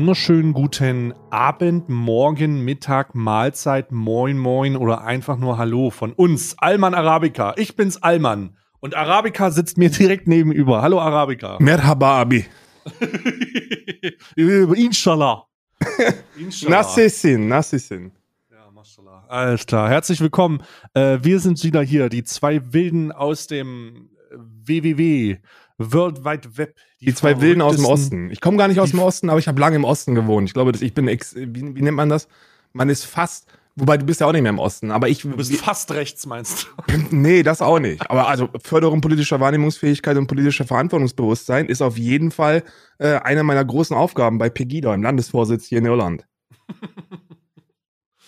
wunderschönen guten Abend, Morgen, Mittag, Mahlzeit, Moin Moin oder einfach nur Hallo von uns, Alman Arabica. Ich bin's Alman und Arabica sitzt mir direkt nebenüber. Hallo Arabica. Merhaba Abi. Inshallah. Inshallah. Nassisin, Nassisin. Ja, Mashallah. Alles klar. Herzlich willkommen. Äh, wir sind wieder hier, die zwei Wilden aus dem WWW. World Wide Web. Die, die zwei Wilden aus dem Osten. Ich komme gar nicht aus dem Osten, aber ich habe lange im Osten gewohnt. Ich glaube, dass ich bin, ex, wie, wie, nennt man das? Man ist fast, wobei du bist ja auch nicht mehr im Osten, aber ich. Du bist fast rechts, meinst du? nee, das auch nicht. Aber also Förderung politischer Wahrnehmungsfähigkeit und politischer Verantwortungsbewusstsein ist auf jeden Fall äh, eine meiner großen Aufgaben bei Pegida, im Landesvorsitz hier in Irland.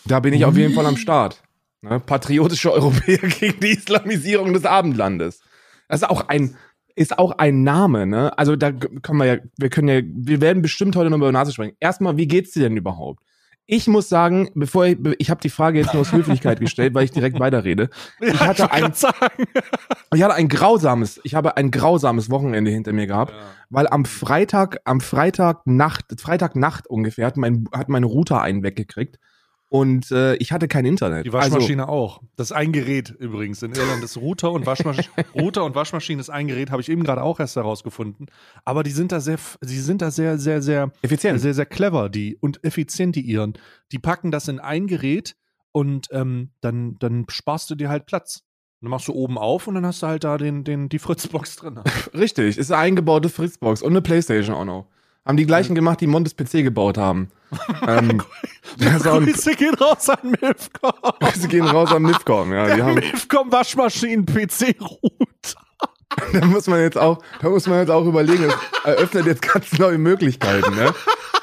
da bin ich auf jeden Fall am Start. Ne? Patriotische Europäer gegen die Islamisierung des Abendlandes. Das ist auch ein ist auch ein Name, ne? Also da können wir ja, wir können ja, wir werden bestimmt heute noch über Nase sprechen. Erstmal, wie geht's dir denn überhaupt? Ich muss sagen, bevor ich, ich habe die Frage jetzt nur aus Höflichkeit gestellt, weil ich direkt weiterrede. Ich hatte ein, ich hatte ein grausames, ich habe ein grausames Wochenende hinter mir gehabt, ja. weil am Freitag, am Freitag Nacht, Freitag Nacht ungefähr hat mein, hat mein Router einen weggekriegt und äh, ich hatte kein Internet. Die Waschmaschine also, auch. Das ist ein Gerät übrigens. In Irland ist Router und Waschmaschine. Router und Waschmaschine ist ein Gerät, habe ich eben gerade auch erst herausgefunden. Aber die sind da sehr, sie sind da sehr, sehr, sehr effizient, sehr, sehr clever, die und effizient, die Iren. Die packen das in ein Gerät und ähm, dann, dann sparst du dir halt Platz. dann machst du oben auf und dann hast du halt da den, den, die Fritzbox drin. Richtig, ist eine eingebaute Fritzbox und eine Playstation auch noch. Haben die gleichen gemacht, die Montes PC gebaut haben. ähm, Grüße gehen raus an Mifcom. Grüße gehen raus an Mifcom, ja. Die haben Mifcom Waschmaschinen PC Root. da muss man jetzt auch, da muss man jetzt auch überlegen, es eröffnet jetzt ganz neue Möglichkeiten, ne?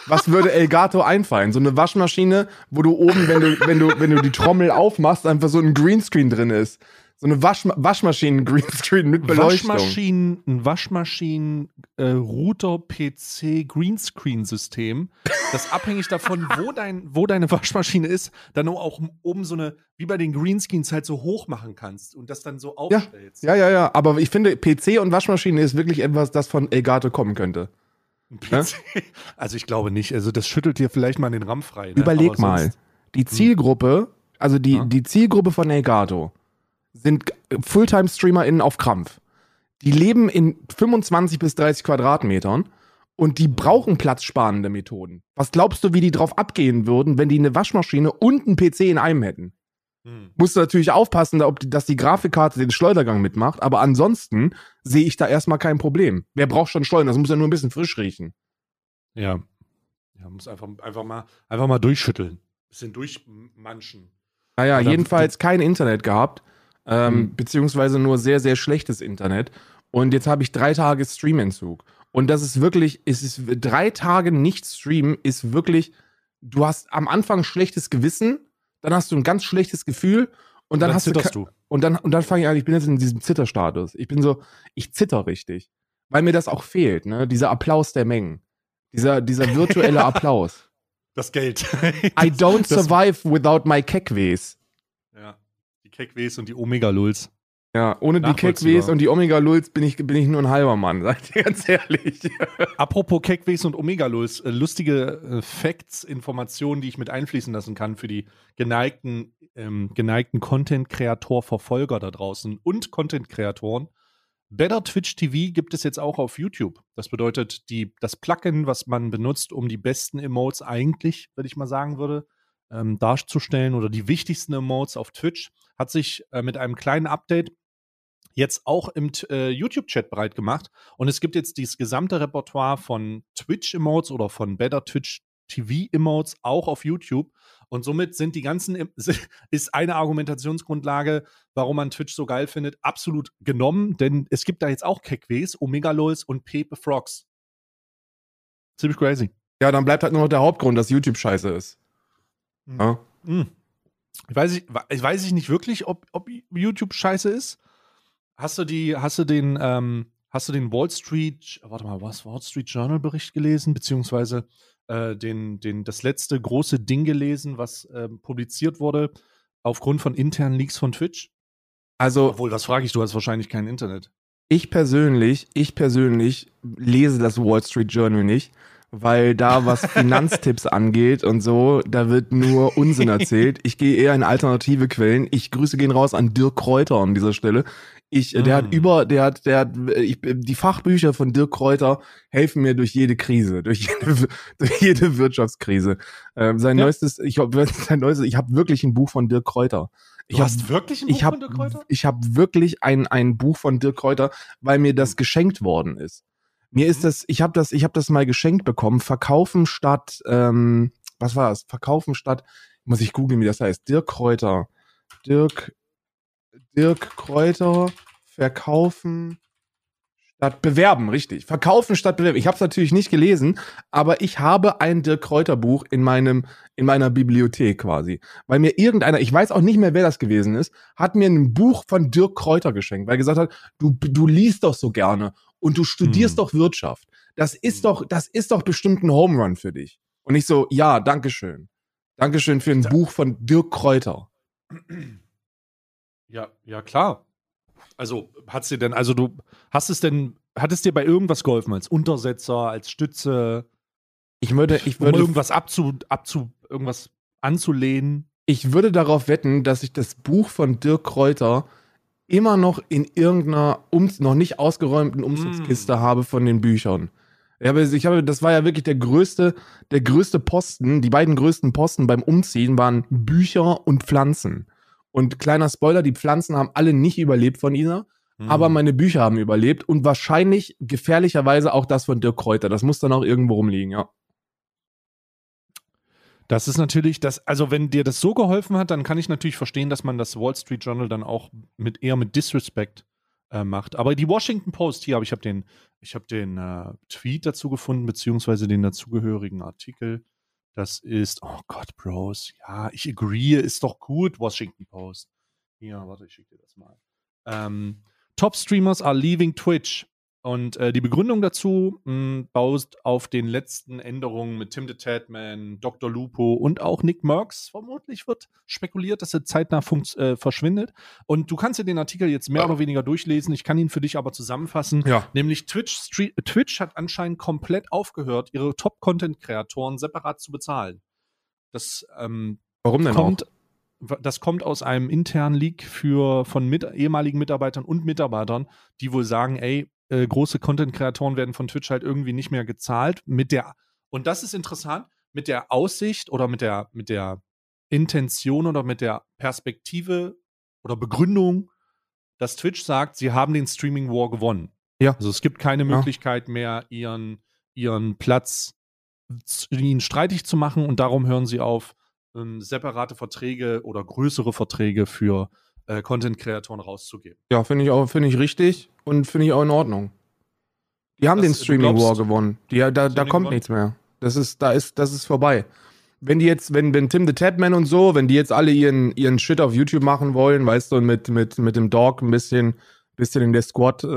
Was würde Elgato einfallen? So eine Waschmaschine, wo du oben, wenn du, wenn du, wenn du die Trommel aufmachst, einfach so ein Greenscreen drin ist. So eine Waschma Waschmaschinen-Greenscreen mit Beleuchtung. Waschmaschinen, ein Waschmaschinen-Router-PC-Greenscreen-System, das abhängig davon, wo, dein, wo deine Waschmaschine ist, dann auch oben so eine, wie bei den Greenscreens halt so hoch machen kannst und das dann so aufstellst. Ja, ja, ja, ja. aber ich finde, PC und Waschmaschine ist wirklich etwas, das von Elgato kommen könnte. Also ich glaube nicht. Also das schüttelt dir vielleicht mal den Ramm frei. Ne? Überleg mal. Die hm. Zielgruppe, also die, ja. die Zielgruppe von Elgato sind Fulltime-StreamerInnen auf Krampf. Die leben in 25 bis 30 Quadratmetern und die brauchen platzsparende Methoden. Was glaubst du, wie die drauf abgehen würden, wenn die eine Waschmaschine und einen PC in einem hätten? Hm. Musst du natürlich aufpassen, dass die Grafikkarte den Schleudergang mitmacht, aber ansonsten sehe ich da erstmal kein Problem. Wer braucht schon Schleudern? Das muss ja nur ein bisschen frisch riechen. Ja. Ja, muss einfach, einfach, mal, einfach mal durchschütteln. Bisschen durchmanschen. Naja, jedenfalls kein Internet gehabt ähm, mhm. beziehungsweise nur sehr, sehr schlechtes Internet. Und jetzt habe ich drei Tage Streamentzug. Und das ist wirklich, es ist drei Tage nicht streamen, ist wirklich, du hast am Anfang schlechtes Gewissen, dann hast du ein ganz schlechtes Gefühl und dann, und dann hast zitterst du. Und dann, und dann fange ich an, ich bin jetzt in diesem Zitterstatus. Ich bin so, ich zitter richtig. Weil mir das auch fehlt, ne? Dieser Applaus der Mengen. Dieser, dieser virtuelle Applaus. Das Geld. I don't survive without my Keckways. Keckways und die Omega-Lulz. Ja, ohne die Keckways und die Omega-Lulz bin ich, bin ich nur ein halber Mann, sag ich dir ganz ehrlich. Apropos Keckways und Omega-Lulz, äh, lustige äh, Facts, Informationen, die ich mit einfließen lassen kann für die geneigten, ähm, geneigten Content-Kreator-Verfolger da draußen und Content-Kreatoren. Better Twitch TV gibt es jetzt auch auf YouTube. Das bedeutet, die, das Plugin, was man benutzt, um die besten Emotes eigentlich, würde ich mal sagen würde, ähm, darzustellen oder die wichtigsten Emotes auf Twitch, hat sich äh, mit einem kleinen Update jetzt auch im äh, YouTube-Chat bereit gemacht. Und es gibt jetzt dieses gesamte Repertoire von Twitch-Emotes oder von Better Twitch TV-Emotes auch auf YouTube. Und somit sind die ganzen, ist eine Argumentationsgrundlage, warum man Twitch so geil findet, absolut genommen. Denn es gibt da jetzt auch Kekwes, Omegalols und Pepe Frogs. Ziemlich crazy. Ja, dann bleibt halt nur noch der Hauptgrund, dass YouTube scheiße ist. Mhm. Ja. Mhm. Ich weiß, ich, weiß ich nicht wirklich, ob, ob YouTube scheiße ist. Hast du die, hast du den, ähm, hast du den Wall Street, warte mal, was Wall Street Journal Bericht gelesen, beziehungsweise äh, den, den, das letzte große Ding gelesen, was ähm, publiziert wurde aufgrund von internen Leaks von Twitch? Also, obwohl, was frage ich, du hast wahrscheinlich kein Internet. Ich persönlich, ich persönlich lese das Wall Street Journal nicht, weil da was Finanztipps angeht und so, da wird nur Unsinn erzählt. Ich gehe eher in alternative Quellen. Ich grüße gehen raus an Dirk Kräuter an dieser Stelle. Ich, der hat Mm. über, der hat, der hat, ich, die Fachbücher von Dirk Kräuter helfen mir durch jede Krise, durch jede, durch jede Wirtschaftskrise. Ähm, sein Ja. neuestes, ich hab, sein neuestes, ich habe wirklich ein Buch von Dirk Kräuter. Ich Du hab, hast wirklich ein Buch habe von Dirk Kräuter? ich habe wirklich ein ein Buch von Dirk Kräuter, weil mir das geschenkt worden ist. Mir ist Mhm. das, ich habe das, ich habe das mal geschenkt bekommen. Verkaufen statt, ähm, was war das? Verkaufen statt, muss ich googeln, wie das heißt. Dirk Kräuter, Dirk, Dirk Kräuter, verkaufen statt bewerben, richtig. Verkaufen statt bewerben. Ich habe es natürlich nicht gelesen, aber ich habe ein Dirk Kräuter Buch in meinem in meiner Bibliothek quasi, weil mir irgendeiner, ich weiß auch nicht mehr, wer das gewesen ist, hat mir ein Buch von Dirk Kräuter geschenkt, weil er gesagt hat, du du liest doch so gerne und du studierst Hm. doch Wirtschaft. Das ist Hm. doch das ist doch bestimmt ein Home Run für dich. Und ich so, ja, danke schön. Dankeschön für ein Da- Buch von Dirk Kräuter. Ja, ja, klar. Also, hat's dir denn, also du, hast es denn, hat es dir bei irgendwas geholfen, als Untersetzer, als Stütze, Ich würde, ich um würde, irgendwas abzu, abzu, irgendwas anzulehnen? ich würde darauf wetten, dass ich das Buch von Dirk Kräuter immer noch in irgendeiner um, noch nicht ausgeräumten Umzugskiste Mm. habe von den Büchern. Ich habe, ich habe, das war ja wirklich der größte, der größte Posten. Die beiden größten Posten beim Umziehen waren Bücher und Pflanzen. Und kleiner Spoiler, die Pflanzen haben alle nicht überlebt von Isa, Hm. aber meine Bücher haben überlebt und wahrscheinlich gefährlicherweise auch das von Dirk Kräuter. Das muss dann auch irgendwo rumliegen, ja. Das ist natürlich das, also wenn dir das so geholfen hat, dann kann ich natürlich verstehen, dass man das Wall Street Journal dann auch mit eher mit Disrespect äh, macht. Aber die Washington Post hier, aber ich habe den, ich habe den äh, Tweet dazu gefunden, beziehungsweise den dazugehörigen Artikel. Das ist, oh Gott, Bros, ja, ich agree, ist doch gut, Washington Post. Hier, warte, ich schicke dir das mal. Ähm, Top Streamers are leaving Twitch. Und äh, die Begründung dazu mh, baut auf den letzten Änderungen mit Tim the Tatman, Dr. Lupo und auch Nick Merckx. Vermutlich wird spekuliert, dass er zeitnah äh, verschwindet. Und du kannst dir den Artikel jetzt mehr oder weniger durchlesen. Ich kann ihn für dich aber zusammenfassen. Ja. Nämlich Twitch, Twitch hat anscheinend komplett aufgehört, ihre Top-Content-Kreatoren separat zu bezahlen. Das ähm, Warum denn kommt, das kommt aus einem internen Leak für, von mit, ehemaligen Mitarbeitern und Mitarbeitern, die wohl sagen, ey, äh, große Content-Kreatoren werden von Twitch halt irgendwie nicht mehr gezahlt. Mit der, und das ist interessant, mit der Aussicht oder mit der, mit der Intention oder mit der Perspektive oder Begründung, dass Twitch sagt, sie haben den Streaming War gewonnen. Ja. Also es gibt keine Ja. Möglichkeit mehr, ihren, ihren Platz ihnen streitig zu machen und darum hören sie auf, ähm, separate Verträge oder größere Verträge für äh, Content-Kreatoren rauszugeben. Ja, finde ich auch, finde ich richtig und finde ich auch in Ordnung. Die haben Das- den Streaming War gewonnen. Die, da da kommt gewonnen? nichts mehr. Das ist, da ist, das ist vorbei. Wenn die jetzt, wenn, wenn Tim the Tapman und so, wenn die jetzt alle ihren, ihren Shit auf YouTube machen wollen, weißt du, und mit, mit, mit dem Dog ein bisschen, bisschen in der Squad äh,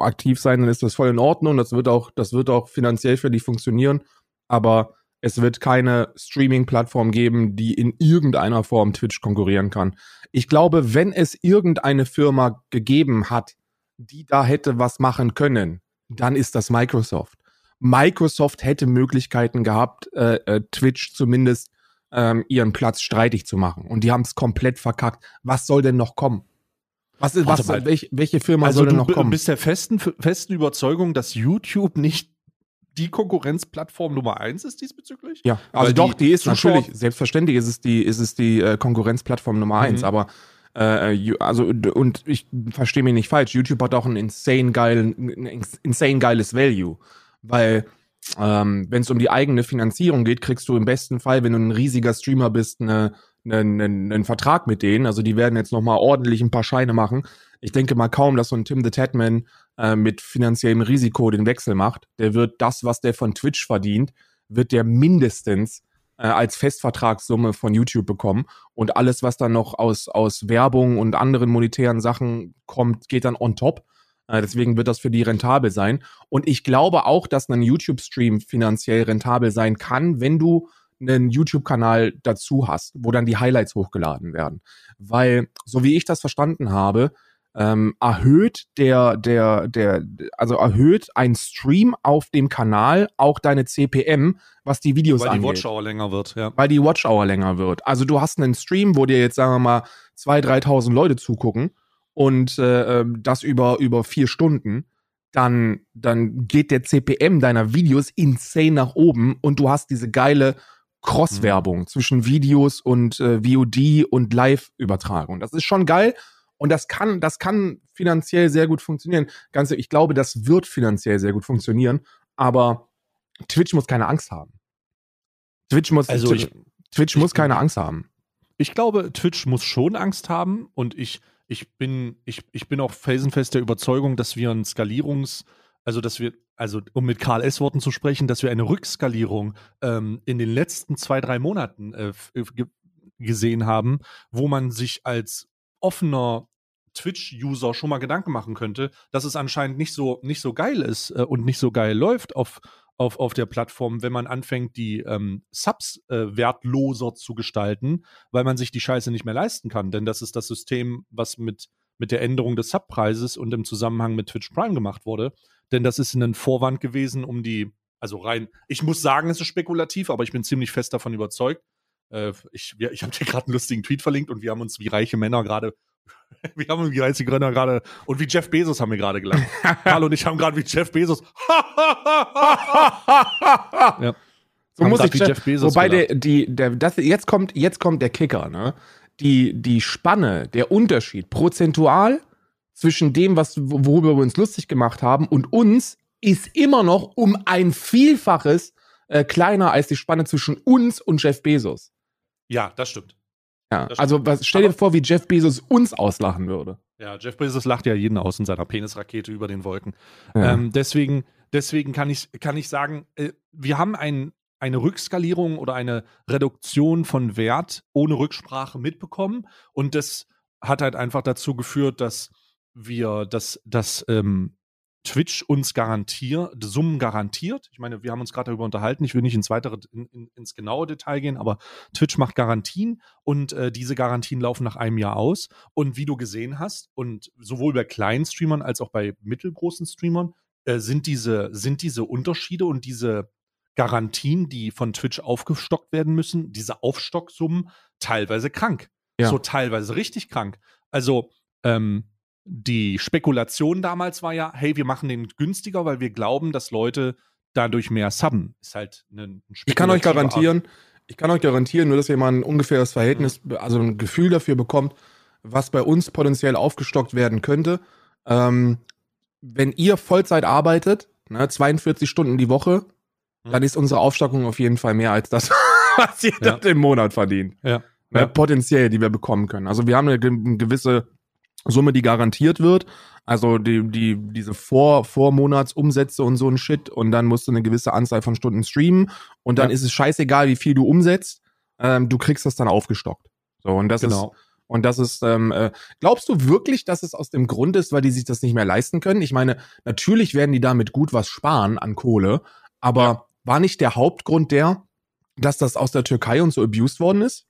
aktiv sein, dann ist das voll in Ordnung. Das wird auch, das wird auch finanziell für die funktionieren. Aber es wird keine Streaming-Plattform geben, die in irgendeiner Form Twitch konkurrieren kann. Ich glaube, wenn es irgendeine Firma gegeben hat, die da hätte was machen können, dann ist das Microsoft. Microsoft hätte Möglichkeiten gehabt, äh, äh, Twitch zumindest ähm, ihren Platz streitig zu machen. Und die haben es komplett verkackt. Was soll denn noch kommen? Was ist, was, mal. welch, welche Firma Also soll denn du noch kommen? bist der festen, festen Überzeugung, dass YouTube nicht die Konkurrenzplattform Nummer eins ist diesbezüglich? Ja, also Weil doch, die die, ist Zuschauer- natürlich, selbstverständlich ist es die, ist es die äh, Konkurrenzplattform Nummer eins, Mhm. aber äh, Ju- also und ich verstehe mich nicht falsch, YouTube hat auch ein insane geilen, insane geiles Value, weil ähm, wenn es um die eigene Finanzierung geht, kriegst du im besten Fall, wenn du ein riesiger Streamer bist, eine, einen, einen, einen Vertrag mit denen. Also die werden jetzt noch mal ordentlich ein paar Scheine machen. Ich denke mal kaum, dass so ein Tim the Tatman äh, mit finanziellem Risiko den Wechsel macht. Der wird das, was der von Twitch verdient, wird der mindestens äh, als Festvertragssumme von YouTube bekommen. Und alles, was dann noch aus, aus Werbung und anderen monetären Sachen kommt, geht dann on top. Äh, deswegen wird das für die rentabel sein. Und ich glaube auch, dass ein YouTube-Stream finanziell rentabel sein kann, wenn du einen YouTube-Kanal dazu hast, wo dann die Highlights hochgeladen werden. Weil, so wie ich das verstanden habe, ähm, erhöht der, der, der, also erhöht ein Stream auf dem Kanal auch deine CPM, was die Videos Weil angeht. die Watchhour länger wird, ja. Weil die Watchhour länger wird. Also du hast einen Stream, wo dir jetzt, sagen wir mal, 2.000, 3.000 Leute zugucken und äh, ähm, das über, über vier Stunden, dann, dann geht der CPM deiner Videos insane nach oben und du hast diese geile Cross-Werbung Mhm. zwischen Videos und äh, VOD und Live-Übertragung. Das ist schon geil und das kann, das kann finanziell sehr gut funktionieren. Ganz, ich glaube, das wird finanziell sehr gut funktionieren, aber Twitch muss keine Angst haben. Twitch muss, Also ich- Twitch ich- muss keine Angst haben. Ich glaube, Twitch muss schon Angst haben und ich, ich bin, ich, ich bin auch felsenfest der Überzeugung, dass wir ein Skalierungs, also dass wir, also um mit Karl S. Worten zu sprechen, dass wir eine Rückskalierung ähm, in den letzten zwei, drei Monaten äh, äh, ge gesehen haben, wo man sich als offener Twitch-User schon mal Gedanken machen könnte, dass es anscheinend nicht so, nicht so geil ist äh, und nicht so geil läuft auf, auf, auf der Plattform, wenn man anfängt, die ähm, Subs äh, wertloser zu gestalten, weil man sich die Scheiße nicht mehr leisten kann. Denn das ist das System, was mit, mit der Änderung des Subpreises und im Zusammenhang mit Twitch Prime gemacht wurde. Denn das ist ein Vorwand gewesen, um die, also rein, ich muss sagen, es ist spekulativ, aber ich bin ziemlich fest davon überzeugt. Äh, ich ich habe dir gerade einen lustigen Tweet verlinkt und wir haben uns wie reiche Männer gerade, wir haben wie reiche Männer gerade, und wie Jeff Bezos haben wir gerade gelacht. Karl und ich haben gerade wie Jeff Bezos. ja. So muss ich wie Jeff, Jeff Bezos Wobei gelacht. der, die, der, das, jetzt kommt, jetzt kommt der Kicker, ne? Die, die Spanne, der Unterschied prozentual zwischen dem, was, worüber wir uns lustig gemacht haben und uns, ist immer noch um ein Vielfaches äh, kleiner als die Spanne zwischen uns und Jeff Bezos. ja, das stimmt. Ja, Das also was, stell dir Aber- vor, wie Jeff Bezos uns auslachen würde. Ja, Jeff Bezos lacht ja jeden aus in seiner Penisrakete über den Wolken. Ja. Ähm, deswegen, deswegen kann ich, kann ich sagen, äh, wir haben ein, eine Rückskalierung oder eine Reduktion von Wert ohne Rücksprache mitbekommen. Und das hat halt einfach dazu geführt, dass wir, dass, dass ähm, Twitch uns garantiert, Summen garantiert. Ich meine, wir haben uns gerade darüber unterhalten. Ich will nicht ins weitere, in, in, ins genaue Detail gehen, aber Twitch macht Garantien und äh, diese Garantien laufen nach einem Jahr aus. Und wie du gesehen hast, und sowohl bei kleinen Streamern als auch bei mittelgroßen Streamern, äh, sind, diese, sind diese Unterschiede und diese Garantien, die von Twitch aufgestockt werden müssen, diese Aufstocksummen, teilweise krank. Ja. So teilweise richtig krank. Also, ähm, die Spekulation damals war ja, hey, wir machen den günstiger, weil wir glauben, dass Leute dadurch mehr subben. Ist halt ein Ich kann euch garantieren, ich kann euch garantieren, nur dass ihr mal ein ungefähres Verhältnis, also ein Gefühl dafür bekommt, was bei uns potenziell aufgestockt werden könnte. Ähm, wenn ihr Vollzeit arbeitet, ne, 42 Stunden die Woche, Mhm. dann ist unsere Aufstockung auf jeden Fall mehr als das, was ihr Ja. im Monat verdient. Ja. Ne, Ja. Potenziell, die wir bekommen können. Also wir haben eine gewisse Summe, die garantiert wird. Also die, die, diese Vor Vormonatsumsätze und so ein Shit. Und dann musst du eine gewisse Anzahl von Stunden streamen. Und dann Ja. ist es scheißegal, wie viel du umsetzt. Ähm, du kriegst das dann aufgestockt. So, und das ist, Genau. und das ist, ähm, äh, glaubst du wirklich, dass es aus dem Grund ist, weil die sich das nicht mehr leisten können? Ich meine, natürlich werden die damit gut was sparen an Kohle, aber war nicht der Hauptgrund der, dass das aus der Türkei und so abused worden ist?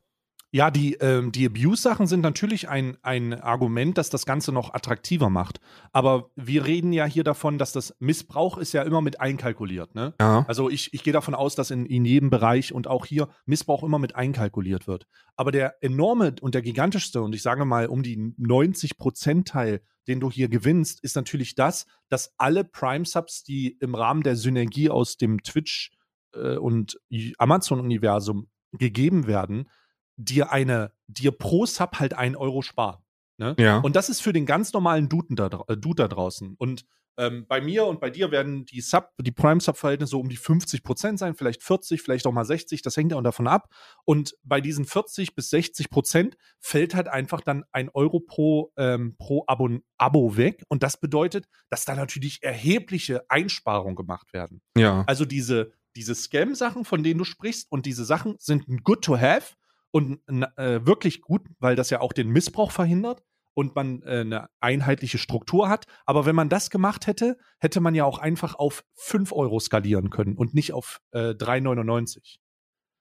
Ja, die, ähm, die Abuse-Sachen sind natürlich ein, ein Argument, das das Ganze noch attraktiver macht. Aber wir reden ja hier davon, dass das Missbrauch ist ja immer mit einkalkuliert. Ne? Ja. Also ich, ich gehe davon aus, dass in, in jedem Bereich und auch hier Missbrauch immer mit einkalkuliert wird. Aber der enorme und der gigantischste, und ich sage mal um die 90 Prozent-Teil, den du hier gewinnst, ist natürlich das, dass alle Prime-Subs, die im Rahmen der Synergie aus dem Twitch äh, und Amazon-Universum gegeben werden, dir eine, dir pro Sub halt ein Euro sparen. Ne? Ja. Und das ist für den ganz normalen Duden da, äh, Dude da draußen. Und ähm, bei mir und bei dir werden die Sub, die Prime-Sub-Verhältnisse so um die 50 Prozent sein, vielleicht 40, vielleicht auch mal 60, das hängt ja auch davon ab. Und bei diesen 40 bis 60 Prozent fällt halt einfach dann ein Euro pro, ähm, pro Abo, Abo weg. Und das bedeutet, dass da natürlich erhebliche Einsparungen gemacht werden. ja. Also diese, diese Scam-Sachen, von denen du sprichst, und diese Sachen sind good to have und äh, wirklich gut, weil das ja auch den Missbrauch verhindert und man äh, eine einheitliche Struktur hat. Aber wenn man das gemacht hätte, hätte man ja auch einfach auf 5 Euro skalieren können und nicht auf äh, 3,99.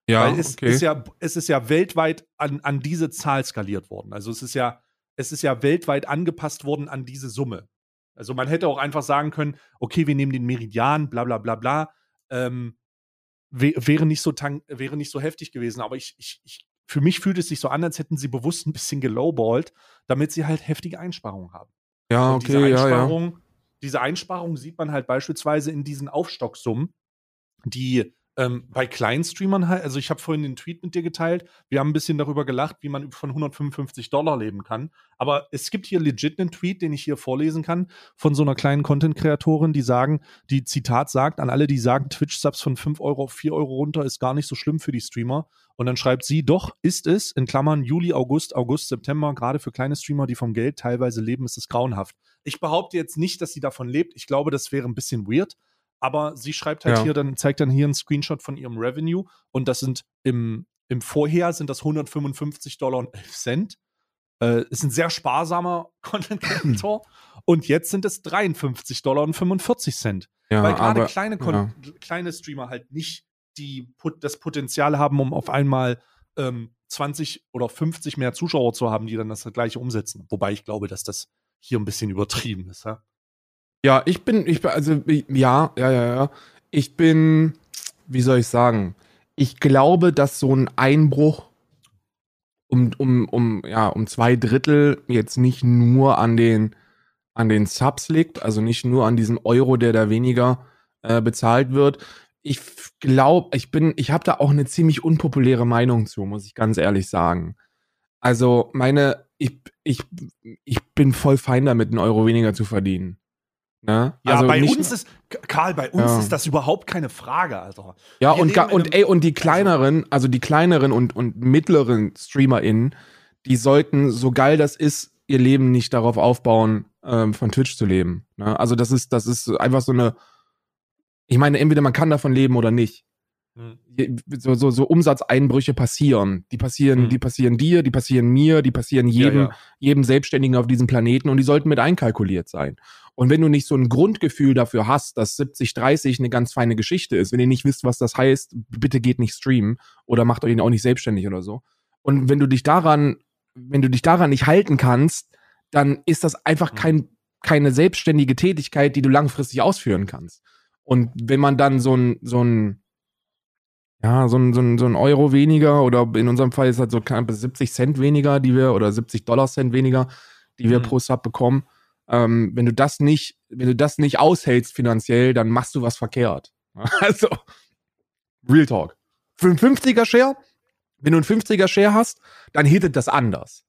Ja, Weil es okay. ist ja, es ist ja weltweit an, an diese Zahl skaliert worden. Also es ist ja, es ist ja weltweit angepasst worden an diese Summe. Also man hätte auch einfach sagen können, okay, wir nehmen den Meridian, bla bla bla bla. Ähm, wäre nicht so wäre nicht so heftig gewesen. Aber ich, ich, ich, für mich fühlt es sich so an, als hätten sie bewusst ein bisschen gelowballt, damit sie halt heftige Einsparungen haben. Ja, Und okay, diese ja, Einsparung, ja. diese Einsparung sieht man halt beispielsweise in diesen Aufstocksummen, die ähm, bei kleinen Streamern halt, also ich habe vorhin den Tweet mit dir geteilt, wir haben ein bisschen darüber gelacht, wie man von 155 Dollar leben kann. Aber es gibt hier legit einen Tweet, den ich hier vorlesen kann, von so einer kleinen Content-Kreatorin, die sagen, die Zitat sagt, an alle, die sagen, Twitch-Subs von 5 Euro auf 4 Euro runter ist gar nicht so schlimm für die Streamer. Und dann schreibt sie, doch, ist es, in Klammern Juli, August, August, September, gerade für kleine Streamer, die vom Geld teilweise leben, ist es grauenhaft. Ich behaupte jetzt nicht, dass sie davon lebt. Ich glaube, das wäre ein bisschen weird. Aber sie schreibt halt Ja. hier, dann zeigt dann hier einen Screenshot von ihrem Revenue und das sind im, im Vorher sind das 155 Dollar und 11 Cent. Äh, ist ein sehr sparsamer Content Creator und jetzt sind es 53 Dollar und 45 Cent. ja Weil gerade kleine, ja. kleine Streamer halt nicht die, das Potenzial haben, um auf einmal ähm, 20 oder 50 mehr Zuschauer zu haben, die dann das gleiche umsetzen. Wobei ich glaube, dass das hier ein bisschen übertrieben ist. Ja? Ja, ich bin, ich bin, also, ja, ja, ja, ja. Ich bin, wie soll ich sagen? Ich glaube, dass so ein Einbruch um, um, um, ja, um zwei Drittel jetzt nicht nur an den, an den Subs liegt, also nicht nur an diesem Euro, der da weniger äh, bezahlt wird. Ich glaube, ich bin, ich habe da auch eine ziemlich unpopuläre Meinung zu, muss ich ganz ehrlich sagen. Also meine, ich, ich, ich bin voll fein damit, einen Euro weniger zu verdienen. Ne? Ja, also bei uns ist, Karl, bei uns Ja. ist das überhaupt keine Frage, Alter. Ja, Wir und, und ey, und die kleineren, also die kleineren und, und mittleren StreamerInnen, die sollten, so geil das ist, ihr Leben nicht darauf aufbauen, ähm, von Twitch zu leben. Ne? Also das ist, das ist einfach so eine, ich meine, entweder man kann davon leben oder nicht. Hm. So, so, so Umsatzeinbrüche passieren. Die passieren, Mhm. die passieren dir, die passieren mir, die passieren jedem, Ja, ja. jedem Selbstständigen auf diesem Planeten und die sollten mit einkalkuliert sein. Und wenn du nicht so ein Grundgefühl dafür hast, dass 70-30 eine ganz feine Geschichte ist, wenn ihr nicht wisst, was das heißt, bitte geht nicht streamen oder macht euch auch nicht selbstständig oder so. Und wenn du dich daran, wenn du dich daran nicht halten kannst, dann ist das einfach Mhm. kein, keine selbstständige Tätigkeit, die du langfristig ausführen kannst. Und wenn man dann so ein, so ein, ja, so ein, so ein, so ein Euro weniger oder in unserem Fall ist halt so knapp 70 Cent weniger, die wir, oder 70 Dollar Cent weniger, die wir Mhm. pro Sub bekommen. Ähm, wenn du das nicht, wenn du das nicht aushältst finanziell, dann machst du was verkehrt. Also, Real Talk. Für einen 50er Share, wenn du einen 50er Share hast, dann hittet das anders.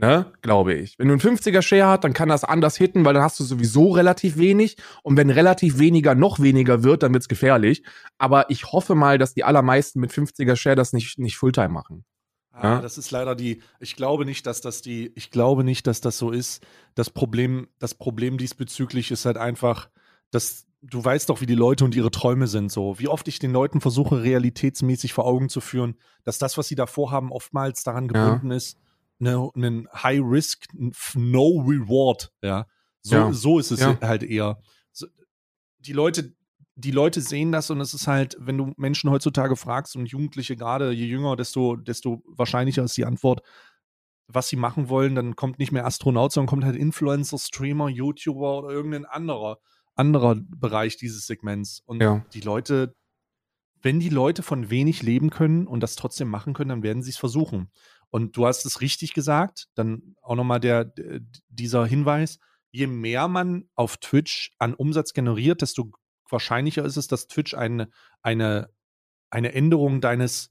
Ne, glaube ich. Wenn du einen 50er Share hast, dann kann das anders hitten, weil dann hast du sowieso relativ wenig. Und wenn relativ weniger noch weniger wird, dann wird's gefährlich. Aber ich hoffe mal, dass die allermeisten mit 50er Share das nicht, nicht Fulltime machen. Ah, Ja. Das ist leider die, ich glaube nicht, dass das die, ich glaube nicht, dass das so ist. Das Problem, das Problem diesbezüglich ist halt einfach, dass du weißt doch, wie die Leute und ihre Träume sind so. Wie oft ich den Leuten versuche, realitätsmäßig vor Augen zu führen, dass das, was sie davor haben, oftmals daran Ja. gebunden ist, ne, einen High Risk, No Reward, ja. So, Ja. so ist es Ja. halt eher. Die Leute, die Leute sehen das und es ist halt, wenn du Menschen heutzutage fragst und Jugendliche gerade, je jünger, desto, desto wahrscheinlicher ist die Antwort, was sie machen wollen, dann kommt nicht mehr Astronaut, sondern kommt halt Influencer, Streamer, YouTuber oder irgendein anderer, anderer Bereich dieses Segments. Und Ja. die Leute, wenn die Leute von wenig leben können und das trotzdem machen können, dann werden sie es versuchen. Und du hast es richtig gesagt, dann auch nochmal der, dieser Hinweis, je mehr man auf Twitch an Umsatz generiert, desto wahrscheinlicher ist es, dass Twitch eine, eine, eine Änderung deines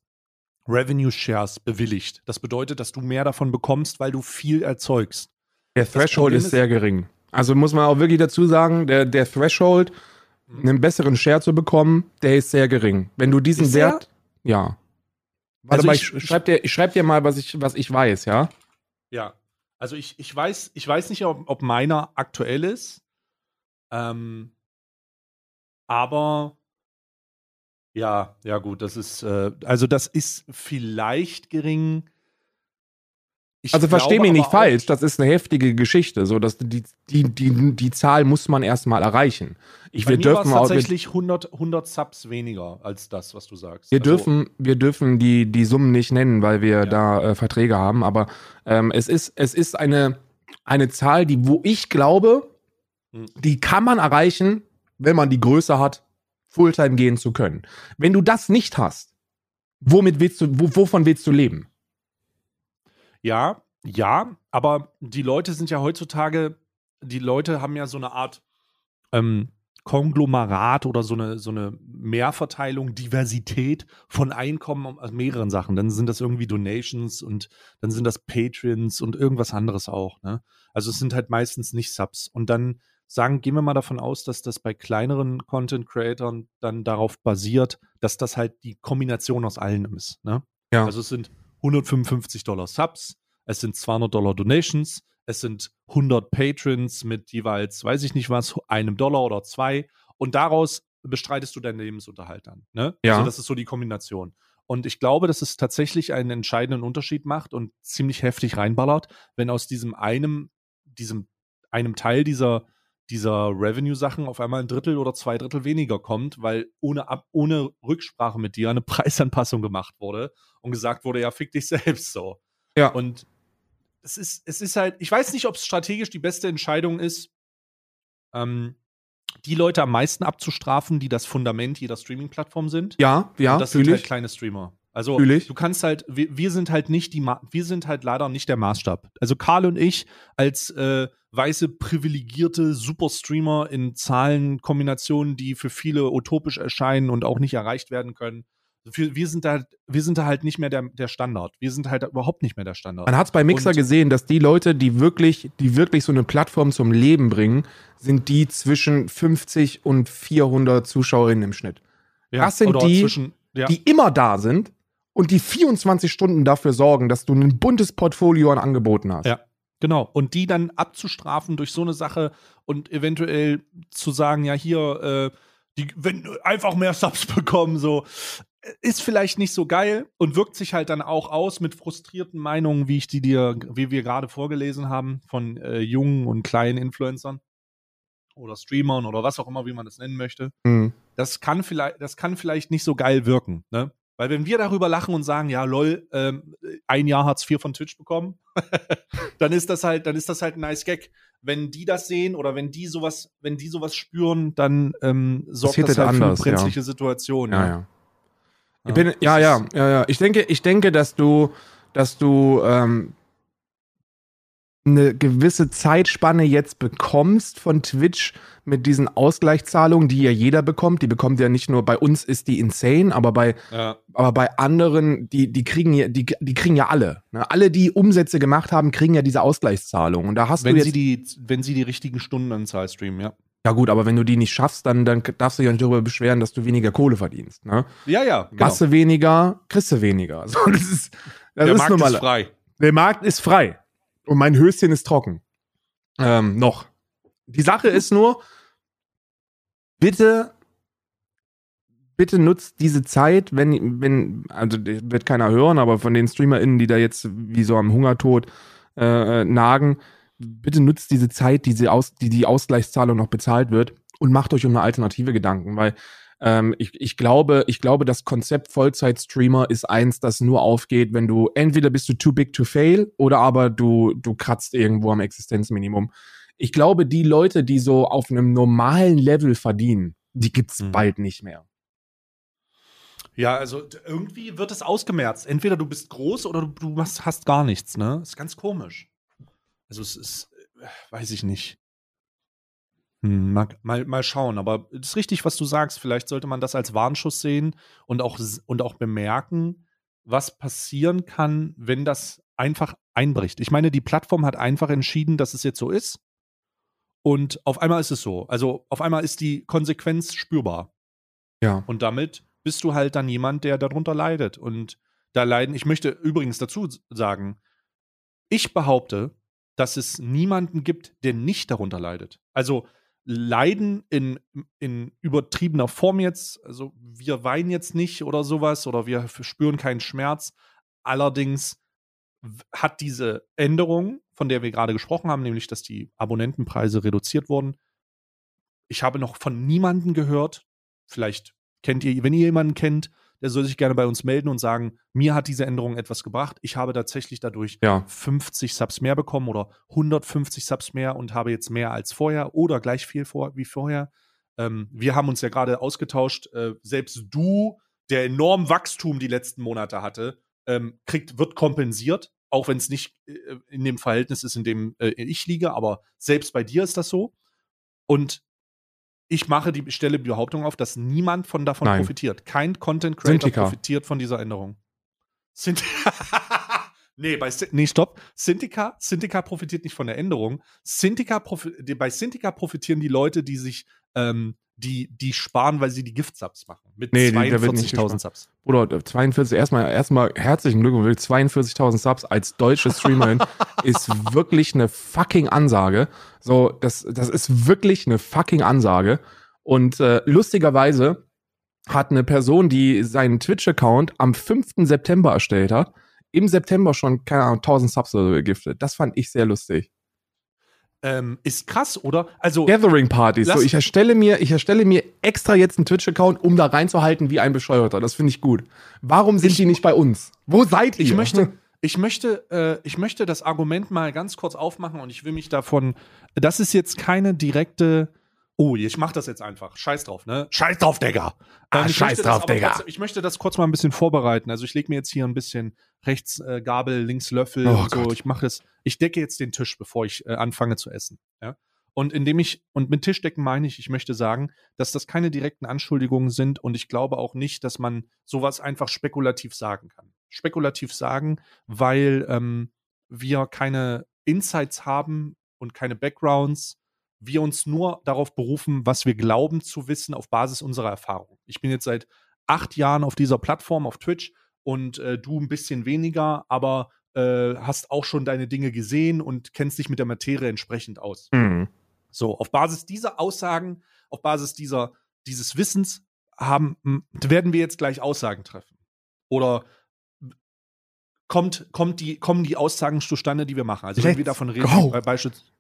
Revenue Shares bewilligt. Das bedeutet, dass du mehr davon bekommst, weil du viel erzeugst. Der Threshold ist ist- sehr gering. Also muss man auch wirklich dazu sagen, der, der Threshold, einen besseren Share zu bekommen, der ist sehr gering. Wenn du diesen er? Wert, ja. Warte Also mal, ich- ich, schreib dir, ich schreib dir mal, was ich, was ich weiß, ja? Ja. Also ich, ich weiß, ich weiß nicht, ob, ob meiner aktuell ist. Ähm, aber ja, ja gut, das ist, äh, also das ist vielleicht gering. Ich Also versteh glaube mich nicht falsch, das ist eine heftige Geschichte. So, dass die, die, die, die Zahl muss man erstmal erreichen. Ich, Bei wir dürfen auch, tatsächlich 100, 100 Subs weniger als das, was du sagst. wir Also, dürfen, wir dürfen die, die Summen nicht nennen, weil wir Ja. da äh, Verträge haben. Aber ähm, es ist, es ist eine, eine Zahl, die, wo ich glaube, Hm. die kann man erreichen, wenn man die Größe hat, Fulltime gehen zu können. Wenn du das nicht hast, womit willst du, wo, wovon willst du leben? Ja, ja, aber die Leute sind ja heutzutage, die Leute haben ja so eine Art ähm, Konglomerat oder so eine, so eine Mehrverteilung, Diversität von Einkommen aus mehreren Sachen. Dann sind das irgendwie Donations und dann sind das Patrons und irgendwas anderes auch. Ne? Also es sind halt meistens nicht Subs. Und dann sagen, gehen wir mal davon aus, dass das bei kleineren Content-Creatern dann darauf basiert, dass das halt die Kombination aus allen ist. Ne? Ja. Also es sind 155 Dollar Subs, es sind 200 Dollar Donations, es sind 100 Patrons mit jeweils, weiß ich nicht was, einem Dollar oder zwei und daraus bestreitest du deinen Lebensunterhalt dann. Ne? Ja. Also das ist so die Kombination. Und ich glaube, dass es tatsächlich einen entscheidenden Unterschied macht und ziemlich heftig reinballert, wenn aus diesem einem, diesem einem Teil dieser, dieser Revenue-Sachen auf einmal ein Drittel oder zwei Drittel weniger kommt, weil ohne, Ab ohne Rücksprache mit dir eine Preisanpassung gemacht wurde und gesagt wurde, ja, fick dich selbst so. Ja. Und es ist, es ist halt, ich weiß nicht, ob es strategisch die beste Entscheidung ist, ähm, die Leute am meisten abzustrafen, die das Fundament jeder Streaming-Plattform sind. Ja, ja, Und das sind halt kleine Streamer. Also du kannst halt, wir, wir sind halt nicht die, Ma wir sind halt leider nicht der Maßstab. Also Karl und ich als äh, weiße privilegierte Superstreamer in Zahlenkombinationen, die für viele utopisch erscheinen und auch nicht erreicht werden können. Wir, wir sind da, wir sind da halt nicht mehr der, der Standard. Wir sind halt überhaupt nicht mehr der Standard. Man hat es bei Mixer Und- gesehen, dass die Leute, die wirklich, die wirklich so eine Plattform zum Leben bringen, sind die zwischen 50 und 400 Zuschauerinnen im Schnitt. Ja, das sind die, zwischen, ja, Die immer da sind und die 24 Stunden dafür sorgen, dass du ein buntes Portfolio an Angeboten hast. Ja. Genau. Und die dann abzustrafen durch so eine Sache und eventuell zu sagen, ja, hier, äh, die, wenn einfach mehr Subs bekommen, so, ist vielleicht nicht so geil und wirkt sich halt dann auch aus mit frustrierten Meinungen, wie ich die dir, wie wir gerade vorgelesen haben, von äh, jungen und kleinen Influencern oder Streamern oder was auch immer, wie man das nennen möchte. Hm. Das kann vielleicht, das kann vielleicht nicht so geil wirken, ne? Weil wenn wir darüber lachen und sagen, ja, lol, ähm, ein Jahr Hartz IV von Twitch bekommen, dann ist das halt, dann ist das halt ein nice Gag. Wenn die das sehen oder wenn die sowas, wenn die sowas spüren, dann ähm, sorgt Passiert das halt halt für eine anders, ja. brenzliche Situation. Ja, ne? ja. Ich bin, ja, das ja, ja, ja. Ich denke, ich denke, dass du, dass du ähm, eine gewisse Zeitspanne jetzt bekommst von Twitch mit diesen Ausgleichszahlungen, die ja jeder bekommt. Die bekommt ja nicht nur bei uns ist die insane, aber bei Ja. aber bei anderen, die, die kriegen ja, die, die kriegen ja alle. Ne? Alle, die Umsätze gemacht haben, kriegen ja diese Ausgleichszahlung. Und da hast Wenn du sie jetzt. die, wenn sie die richtigen Stundenanzahl streamen, ja. Ja, gut, aber wenn du die nicht schaffst, dann, dann darfst du dich ja nicht darüber beschweren, dass du weniger Kohle verdienst. Ne? Ja, ja, genau. Du weniger, kriegst du weniger. So, das ist, das Der ist Markt normal. ist frei. Der Markt ist frei. Und mein Höschen ist trocken. Ähm, noch. Die Sache ist nur, bitte, bitte nutzt diese Zeit, wenn, wenn, also wird keiner hören, aber von den StreamerInnen, die da jetzt wie so am Hungertod äh, nagen, bitte nutzt diese Zeit, die, sie aus, die die Ausgleichszahlung noch bezahlt wird und macht euch um eine Alternative Gedanken, weil ähm, ich, ich, glaube, ich glaube, das Konzept Vollzeit-Streamer ist eins, das nur aufgeht, wenn du entweder bist du too big to fail oder aber du, du kratzt irgendwo am Existenzminimum. Ich glaube, die Leute, die so auf einem normalen Level verdienen, die gibt's Mhm. bald nicht mehr. Ja, also irgendwie wird es ausgemerzt. Entweder du bist groß oder du, du machst, hast gar nichts, ne? Ist ganz komisch. Also es ist, äh, weiß ich nicht. Hm, mal, mal, mal schauen, aber es ist richtig, was du sagst. Vielleicht sollte man das als Warnschuss sehen und auch, und auch bemerken, was passieren kann, wenn das einfach einbricht. Ich meine, die Plattform hat einfach entschieden, dass es jetzt so ist. Und auf einmal ist es so. Also auf einmal ist die Konsequenz spürbar. Ja. Und damit bist du halt dann jemand, der darunter leidet. Und da leiden, ich möchte übrigens dazu sagen, ich behaupte, dass es niemanden gibt, der nicht darunter leidet. Also Leiden in, in übertriebener Form jetzt, also wir weinen jetzt nicht oder sowas oder wir spüren keinen Schmerz. Allerdings hat diese Änderung, von der wir gerade gesprochen haben, nämlich dass die Abonnentenpreise reduziert wurden, ich habe noch von niemandem gehört, vielleicht kennt ihr, wenn ihr jemanden kennt, der soll sich gerne bei uns melden und sagen, mir hat diese Änderung etwas gebracht. Ich habe tatsächlich dadurch Ja. 50 Subs mehr bekommen oder 150 Subs mehr und habe jetzt mehr als vorher oder gleich viel vor, wie vorher. Ähm, wir haben uns ja gerade ausgetauscht. Äh, selbst du, der enorm Wachstum die letzten Monate hatte, ähm, kriegt, wird kompensiert, auch wenn es nicht äh, in dem Verhältnis ist, in dem äh, ich liege, aber selbst bei dir ist das so. Und ich mache die stelle die Behauptung auf, dass niemand von davon Nein. profitiert. Kein Content Creator Cintiqa. profitiert von dieser Änderung. Sind nee, bei nee, stopp. Cintiqa, Cintiqa profitiert nicht von der Änderung. Die, bei Cintiqa profitieren die Leute, die sich ähm, die, die sparen, weil sie die Gift-Subs machen. Mit Nee, die- da wird nicht 42.000 gespart. Subs. Bruder, 42, erstmal, erstmal herzlichen Glückwunsch, 42.000 Subs als deutsche Streamerin ist wirklich eine fucking Ansage. So, das, das ist wirklich eine fucking Ansage. Und äh, lustigerweise hat eine Person, die seinen Twitch-Account am 5. September erstellt hat, im September schon, keine Ahnung, 1000 Subs oder so gegiftet. Das fand ich sehr lustig. Ähm, ist krass, oder? Also, Gathering Partys. So, ich erstelle mir, ich erstelle mir extra jetzt einen Twitch-Account, um da reinzuhalten wie ein Bescheuerter. Das finde ich gut. Warum sind Ich- die nicht bei uns? Wo seid ihr? ich möchte, ich möchte, äh, ich möchte das Argument mal ganz kurz aufmachen und ich will mich davon. Das ist jetzt keine direkte. Oh, ich mach das jetzt einfach. Scheiß drauf, ne? Scheiß drauf, Digga. Ah, ich scheiß drauf, das Digga. Trotzdem, ich möchte das kurz mal ein bisschen vorbereiten. Also ich lege mir jetzt hier ein bisschen rechts äh, Gabel, links Löffel Oh und so. Gott. Ich mache das. Ich decke jetzt den Tisch, bevor ich äh, anfange zu essen. Ja? Und indem ich und mit Tischdecken meine ich, ich möchte sagen, dass das keine direkten Anschuldigungen sind und ich glaube auch nicht, dass man sowas einfach spekulativ sagen kann. Spekulativ sagen, weil ähm, wir keine Insights haben und keine Backgrounds. Wir uns nur darauf berufen, was wir glauben zu wissen auf Basis unserer Erfahrung. Ich bin jetzt seit acht Jahren auf dieser Plattform, auf Twitch und äh, du ein bisschen weniger, aber äh, hast auch schon deine Dinge gesehen und kennst dich mit der Materie entsprechend aus. Hm. So, auf Basis dieser Aussagen, auf Basis dieser, dieses Wissens haben, werden wir jetzt gleich Aussagen treffen. Oder kommt, kommt die, kommen die Aussagen zustande, die wir machen. Also wenn Let's wir davon reden, go. beispielsweise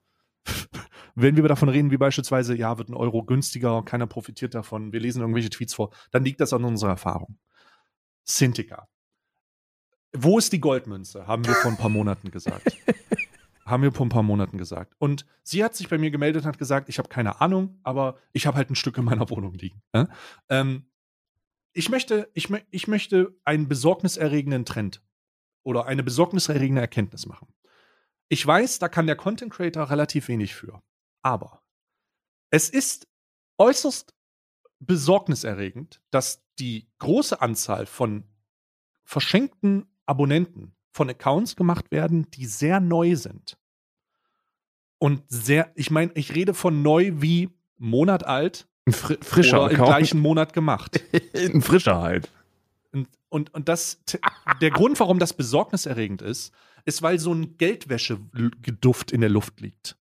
wenn wir davon reden, wie beispielsweise, ja, wird ein Euro günstiger, keiner profitiert davon, wir lesen irgendwelche Tweets vor, dann liegt das an unserer Erfahrung. Cintiqa. Wo ist die Goldmünze? Haben wir vor ein paar Monaten gesagt. haben wir vor ein paar Monaten gesagt. Und sie hat sich bei mir gemeldet und hat gesagt, ich habe keine Ahnung, aber ich habe halt ein Stück in meiner Wohnung liegen. Ja? Ähm, ich, möchte, ich, ich möchte einen besorgniserregenden Trend oder eine besorgniserregende Erkenntnis machen. Ich weiß, da kann der Content Creator relativ wenig für. Aber es ist äußerst besorgniserregend, dass die große Anzahl von verschenkten Abonnenten von Accounts gemacht werden, die sehr neu sind. Und sehr, ich meine, ich rede von neu wie Monat alt Ein fri frischer oder im Account. gleichen Monat gemacht. Ein frischer halt. Und, und, und das, der Grund, warum das besorgniserregend ist, ist, weil so ein Geldwäschegeduft in der Luft liegt.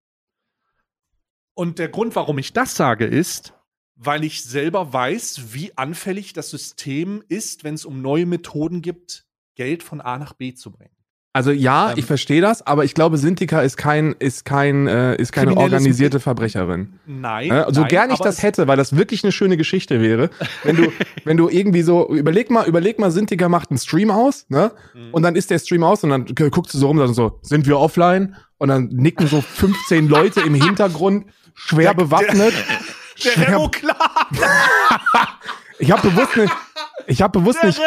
Und der Grund, warum ich das sage, ist, weil ich selber weiß, wie anfällig das System ist, wenn es um neue Methoden gibt, Geld von A nach B zu bringen. Also ja, Ähm, ich verstehe das, aber ich glaube, Sintika ist kein, ist kein, äh, ist keine organisierte. Verbrecherin. Nein. Ja, so nein, gern ich das hätte, weil das wirklich eine schöne Geschichte wäre, wenn du, wenn du irgendwie so, überleg mal, überleg mal, Sintika macht einen Stream aus, ne? Mhm. Und dann ist der Stream aus und dann guckst du so rum und so, sind wir offline? Und dann nicken so 15 Leute im Hintergrund, schwer Der- bewaffnet. Der schwer, Remo-Clan! ich habe bewusst nicht, ich habe bewusst Der nicht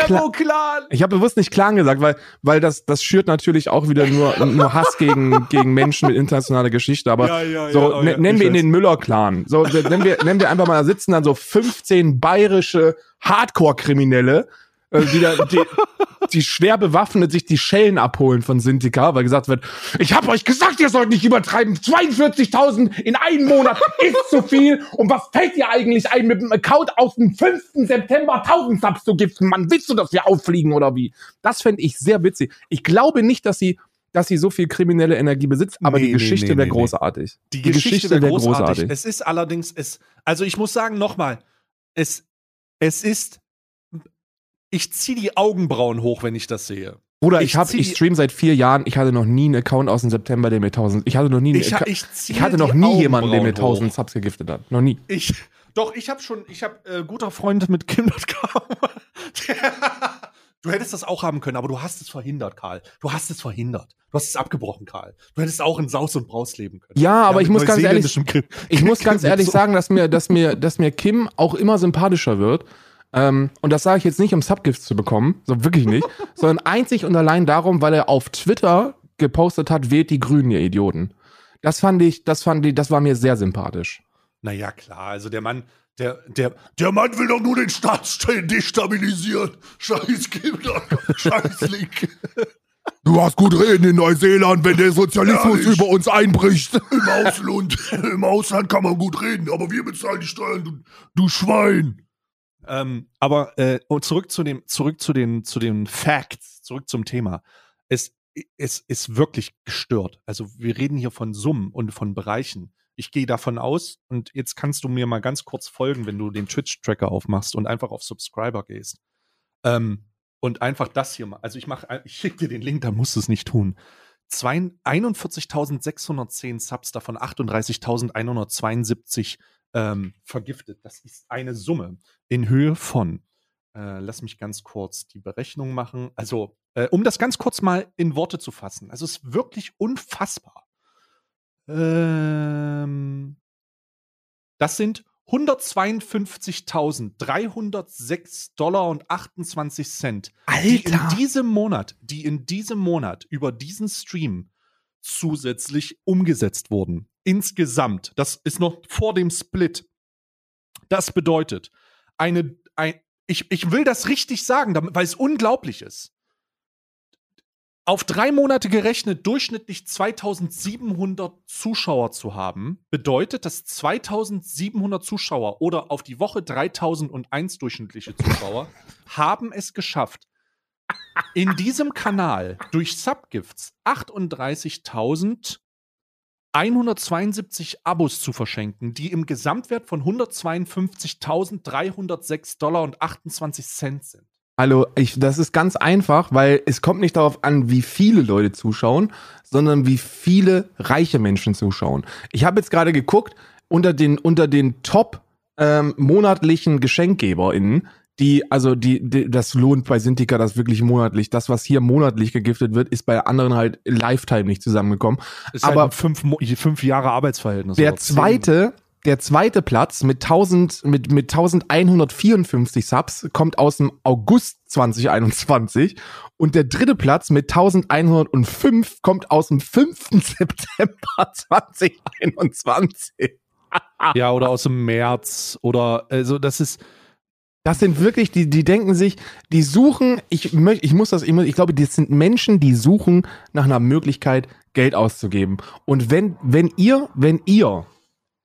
ich habe bewusst nicht Clan gesagt, weil, weil das, das schürt natürlich auch wieder nur, nur Hass gegen, gegen Menschen mit internationaler Geschichte. Aber Ja, ja, so ja, oh ne- nennen wir ihn den Müller-Clan. So ne- nennen wir, nennen wir einfach mal, da sitzen dann so 15 bayerische Hardcore-Kriminelle, äh, die, da, die, die schwer bewaffnet sich die Schellen abholen von Sintika, weil gesagt wird, ich habe euch gesagt, ihr sollt nicht übertreiben. 42.000 in einem Monat ist zu viel. Und was fällt dir eigentlich ein, mit dem Account aus dem 5. September 1000 Subs zu giften? Mann, willst du, dass wir auffliegen oder wie? Das fände ich sehr witzig. Ich glaube nicht, dass sie dass sie so viel kriminelle Energie besitzt, aber Nee, die Geschichte nee, wäre nee, nee. großartig. Die Geschichte, wäre wär großartig. Es ist allerdings, es, also ich muss sagen, nochmal, es, es ist, ich ziehe die Augenbrauen hoch, wenn ich das sehe. Bruder, ich ich, hab, ich stream seit vier Jahren. Ich hatte noch nie einen Account aus dem September, der mir 1000. Ich hatte noch nie einen Ich, Acca- ich, ich hatte noch nie jemanden, der mir Augenbrauen 1000 hoch. Subs gegiftet hat. Noch nie. Ich, doch, ich habe schon, ich habe äh, guter Freund mit Kim.com, Du hättest das auch haben können, aber du hast es verhindert, Karl. Du hast es verhindert. Du hast es abgebrochen, Karl. Du hättest auch in Saus und Braus leben können. Ja, aber mit ich muss ganz ehrlich, ich muss ganz ehrlich sagen, dass mir, dass mir, dass mir Kim auch immer sympathischer wird. Ähm, und das sage ich jetzt nicht, um Subgifts zu bekommen, so wirklich nicht, sondern einzig und allein darum, weil er auf Twitter gepostet hat, wählt die Grünen, ihr Idioten. Das fand ich, das fand ich, das war mir sehr sympathisch. Naja, klar. Also der Mann, der, der, der Mann will doch nur den Staat destabilisieren. Scheiß Kinder, scheiß Link. Du hast gut reden in Neuseeland, wenn der Sozialismus Ehrlich? über uns einbricht. Im Ausland, im Ausland kann man gut reden, aber wir bezahlen die Steuern, du, du Schwein. Ähm, aber äh, und zurück zu dem, zurück zu den, zu den Facts, zurück zum Thema. Es, es ist wirklich gestört. Also wir reden hier von Summen und von Bereichen. Ich gehe davon aus, und jetzt kannst du mir mal ganz kurz folgen, wenn du den Twitch-Tracker aufmachst und einfach auf Subscriber gehst. Ähm, und einfach das hier mal. Also ich mache, ich schicke dir den Link, da musst du es nicht tun. Zwei- 41.610 Subs, davon 38.172 ähm, vergiftet. Das ist eine Summe in Höhe von, äh, lass mich ganz kurz die Berechnung machen. Also, äh, um das ganz kurz mal in Worte zu fassen. Also, es ist wirklich unfassbar. Ähm, das sind 152.306 Dollar und 28 Cent, die in diesem Monat, die in diesem Monat über diesen Stream zusätzlich umgesetzt wurden. Insgesamt, das ist noch vor dem Split. Das bedeutet, eine, ein, ich, ich will das richtig sagen, weil es unglaublich ist. Auf drei Monate gerechnet durchschnittlich 2700 Zuschauer zu haben, bedeutet, dass 2700 Zuschauer oder auf die Woche 3001 durchschnittliche Zuschauer haben es geschafft, in diesem Kanal durch Subgifts 38.172 Abos zu verschenken, die im Gesamtwert von 152.306 Dollar und 28 Cent sind. Hallo, ich, das ist ganz einfach, weil es kommt nicht darauf an, wie viele Leute zuschauen, sondern wie viele reiche Menschen zuschauen. Ich habe jetzt gerade geguckt, unter den, unter den top ähm, monatlichen GeschenkgeberInnen, die, also die, die, das lohnt bei Sintika das wirklich monatlich. Das, was hier monatlich gegiftet wird, ist bei anderen halt Lifetime nicht zusammengekommen. Ist Aber- halt fünf, fünf Jahre Arbeitsverhältnis. Der zweite, der zweite Platz mit 1000, mit, mit 1154 Subs kommt aus dem August 2021 und der dritte Platz mit 1105 kommt aus dem 5. September 2021. Ja, oder aus dem März oder also das ist Das sind wirklich, die, die denken sich, die suchen, ich ich muss das immer, ich glaube, das sind Menschen, die suchen nach einer Möglichkeit, Geld auszugeben. Und wenn, wenn ihr, wenn ihr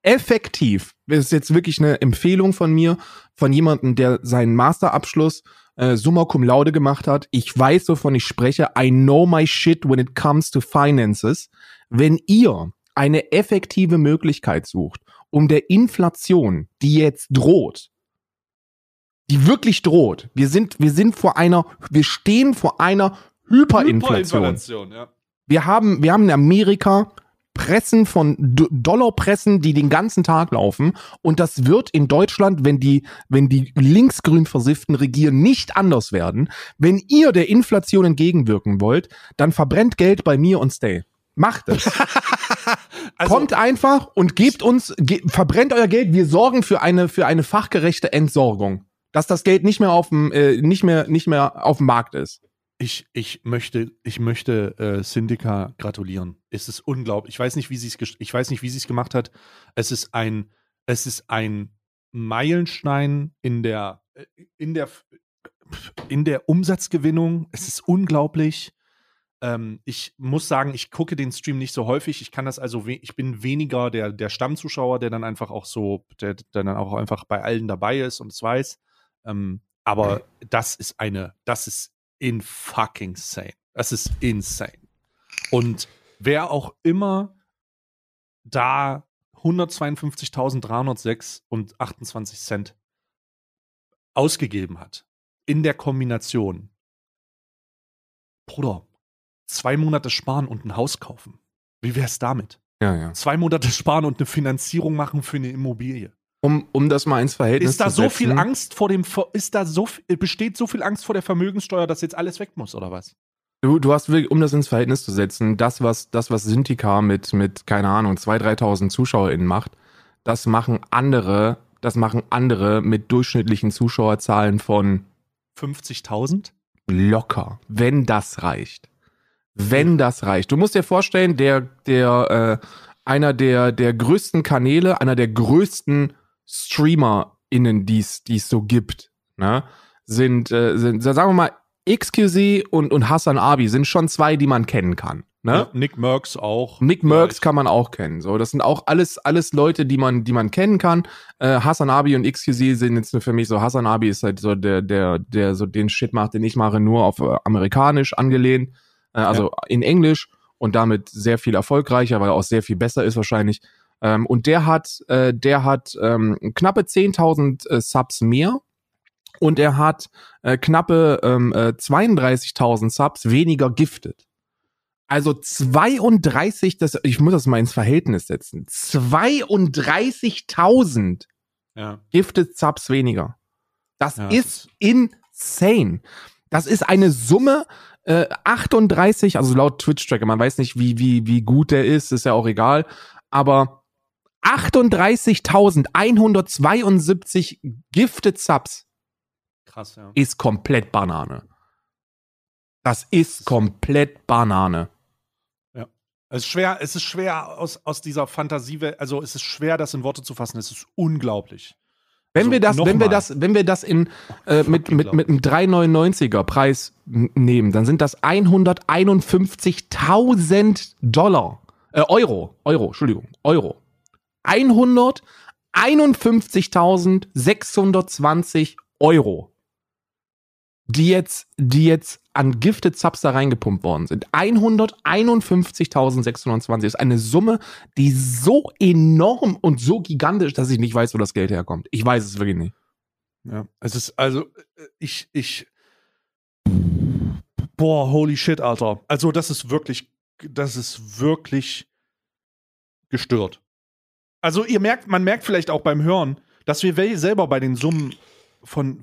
effektiv, das ist jetzt wirklich eine Empfehlung von mir, von jemandem, der seinen Masterabschluss äh, summa cum laude gemacht hat, ich weiß, wovon ich spreche, I know my shit when it comes to finances. Wenn ihr eine effektive Möglichkeit sucht, um der Inflation, die jetzt droht, die wirklich droht. Wir sind, wir sind vor einer, wir stehen vor einer Hyperinflation. Hyperinflation, ja. Wir haben, wir haben in Amerika Pressen von Dollarpressen, die den ganzen Tag laufen. Und das wird in Deutschland, wenn die, wenn die linksgrün versifften regieren, nicht anders werden. Wenn ihr der Inflation entgegenwirken wollt, dann verbrennt Geld bei mir und stay. Macht es. Also, Kommt einfach und gebt uns, ge verbrennt euer Geld. Wir sorgen für eine, für eine fachgerechte Entsorgung. Dass das Geld nicht mehr auf dem, äh, nicht mehr, nicht mehr auf dem Markt ist. ich, ich möchte, ich möchte äh, Syndica gratulieren. Es ist unglaublich. Ich weiß nicht, wie sie es, ich weiß nicht, wie sie es gemacht hat. Es ist ein, es ist ein Meilenstein in der, äh, in der, in der Umsatzgewinnung. Es ist unglaublich. Ähm, ich muss sagen, ich gucke den Stream nicht so häufig. Ich kann das also, ich bin weniger der, der Stammzuschauer, der dann einfach auch so, der, der dann auch einfach bei allen dabei ist und es weiß. Ähm, aber das ist eine, das ist in fucking sane. Das ist insane. Und wer auch immer da 152.306 und 28 Cent ausgegeben hat, in der Kombination, Bruder, zwei Monate sparen und ein Haus kaufen. Wie wär's damit? Ja, ja. Zwei Monate sparen und eine Finanzierung machen für eine Immobilie. Um, um das mal ins Verhältnis Ist da zu so setzen. viel Angst vor dem, ist da so, besteht so viel Angst vor der Vermögenssteuer, dass jetzt alles weg muss, oder was? Du, du hast wirklich, um das ins Verhältnis zu setzen, das, was, das, was Sintika mit, mit, keine Ahnung, 2.000, 3.000 ZuschauerInnen macht, das machen andere, das machen andere mit durchschnittlichen Zuschauerzahlen von 50.000? locker, wenn das reicht. Wenn das reicht. Du musst dir vorstellen, der, der, äh, einer der, der größten Kanäle, einer der größten StreamerInnen, die es die es so gibt, ne, sind, äh, sind, sagen wir mal, XQC und, und Hassan Abi sind schon zwei, die man kennen kann. Ne? Ja, Nick Merckx auch. Nick Merckx kann man auch kennen. So, das sind auch alles, alles Leute, die man, die man kennen kann. Äh, Hassan Abi und XQC sind jetzt nur für mich so. Hassan Abi ist halt so der, der, der so den Shit macht, den ich mache, nur auf äh, amerikanisch angelehnt, äh, also in Englisch und damit sehr viel erfolgreicher, weil er auch sehr viel besser ist wahrscheinlich. Ähm, und der hat, äh, der hat ähm, knappe 10.000 äh, Subs mehr. Und er hat äh, knappe ähm, äh, 32.000 Subs weniger giftet. Also 32, das, ich muss das mal ins Verhältnis setzen. 32.000 Ja. Gifted Subs weniger. Das Ja, ist insane. Das ist eine Summe, äh, 38, also laut Twitch-Tracker, man weiß nicht, wie, wie, wie gut der ist, ist ja auch egal, aber 38.172 Gifted Subs Krass, ja. ist komplett Banane. Das ist komplett Banane. Es ist schwer, es ist schwer aus, aus dieser Fantasie, also es ist schwer, das in Worte zu fassen. Es ist unglaublich. Wenn Also, wir das, wenn wir das, wenn wir das in äh, mit, mit, mit einem 3,99er Preis nehmen, dann sind das 151.000 Dollar. Äh, Euro. Euro, Entschuldigung. Euro. 151.620 Euro. Die jetzt, die jetzt an Gifted Subs da reingepumpt worden sind. 151.620 ist eine Summe, die so enorm und so gigantisch, dass ich nicht weiß, wo das Geld herkommt. Ich weiß es wirklich nicht. Ja, es ist also ich ich boah, holy shit, Alter. Also das ist wirklich das ist wirklich gestört. Also ihr merkt, man merkt vielleicht auch beim Hören, dass wir selber bei den Summen von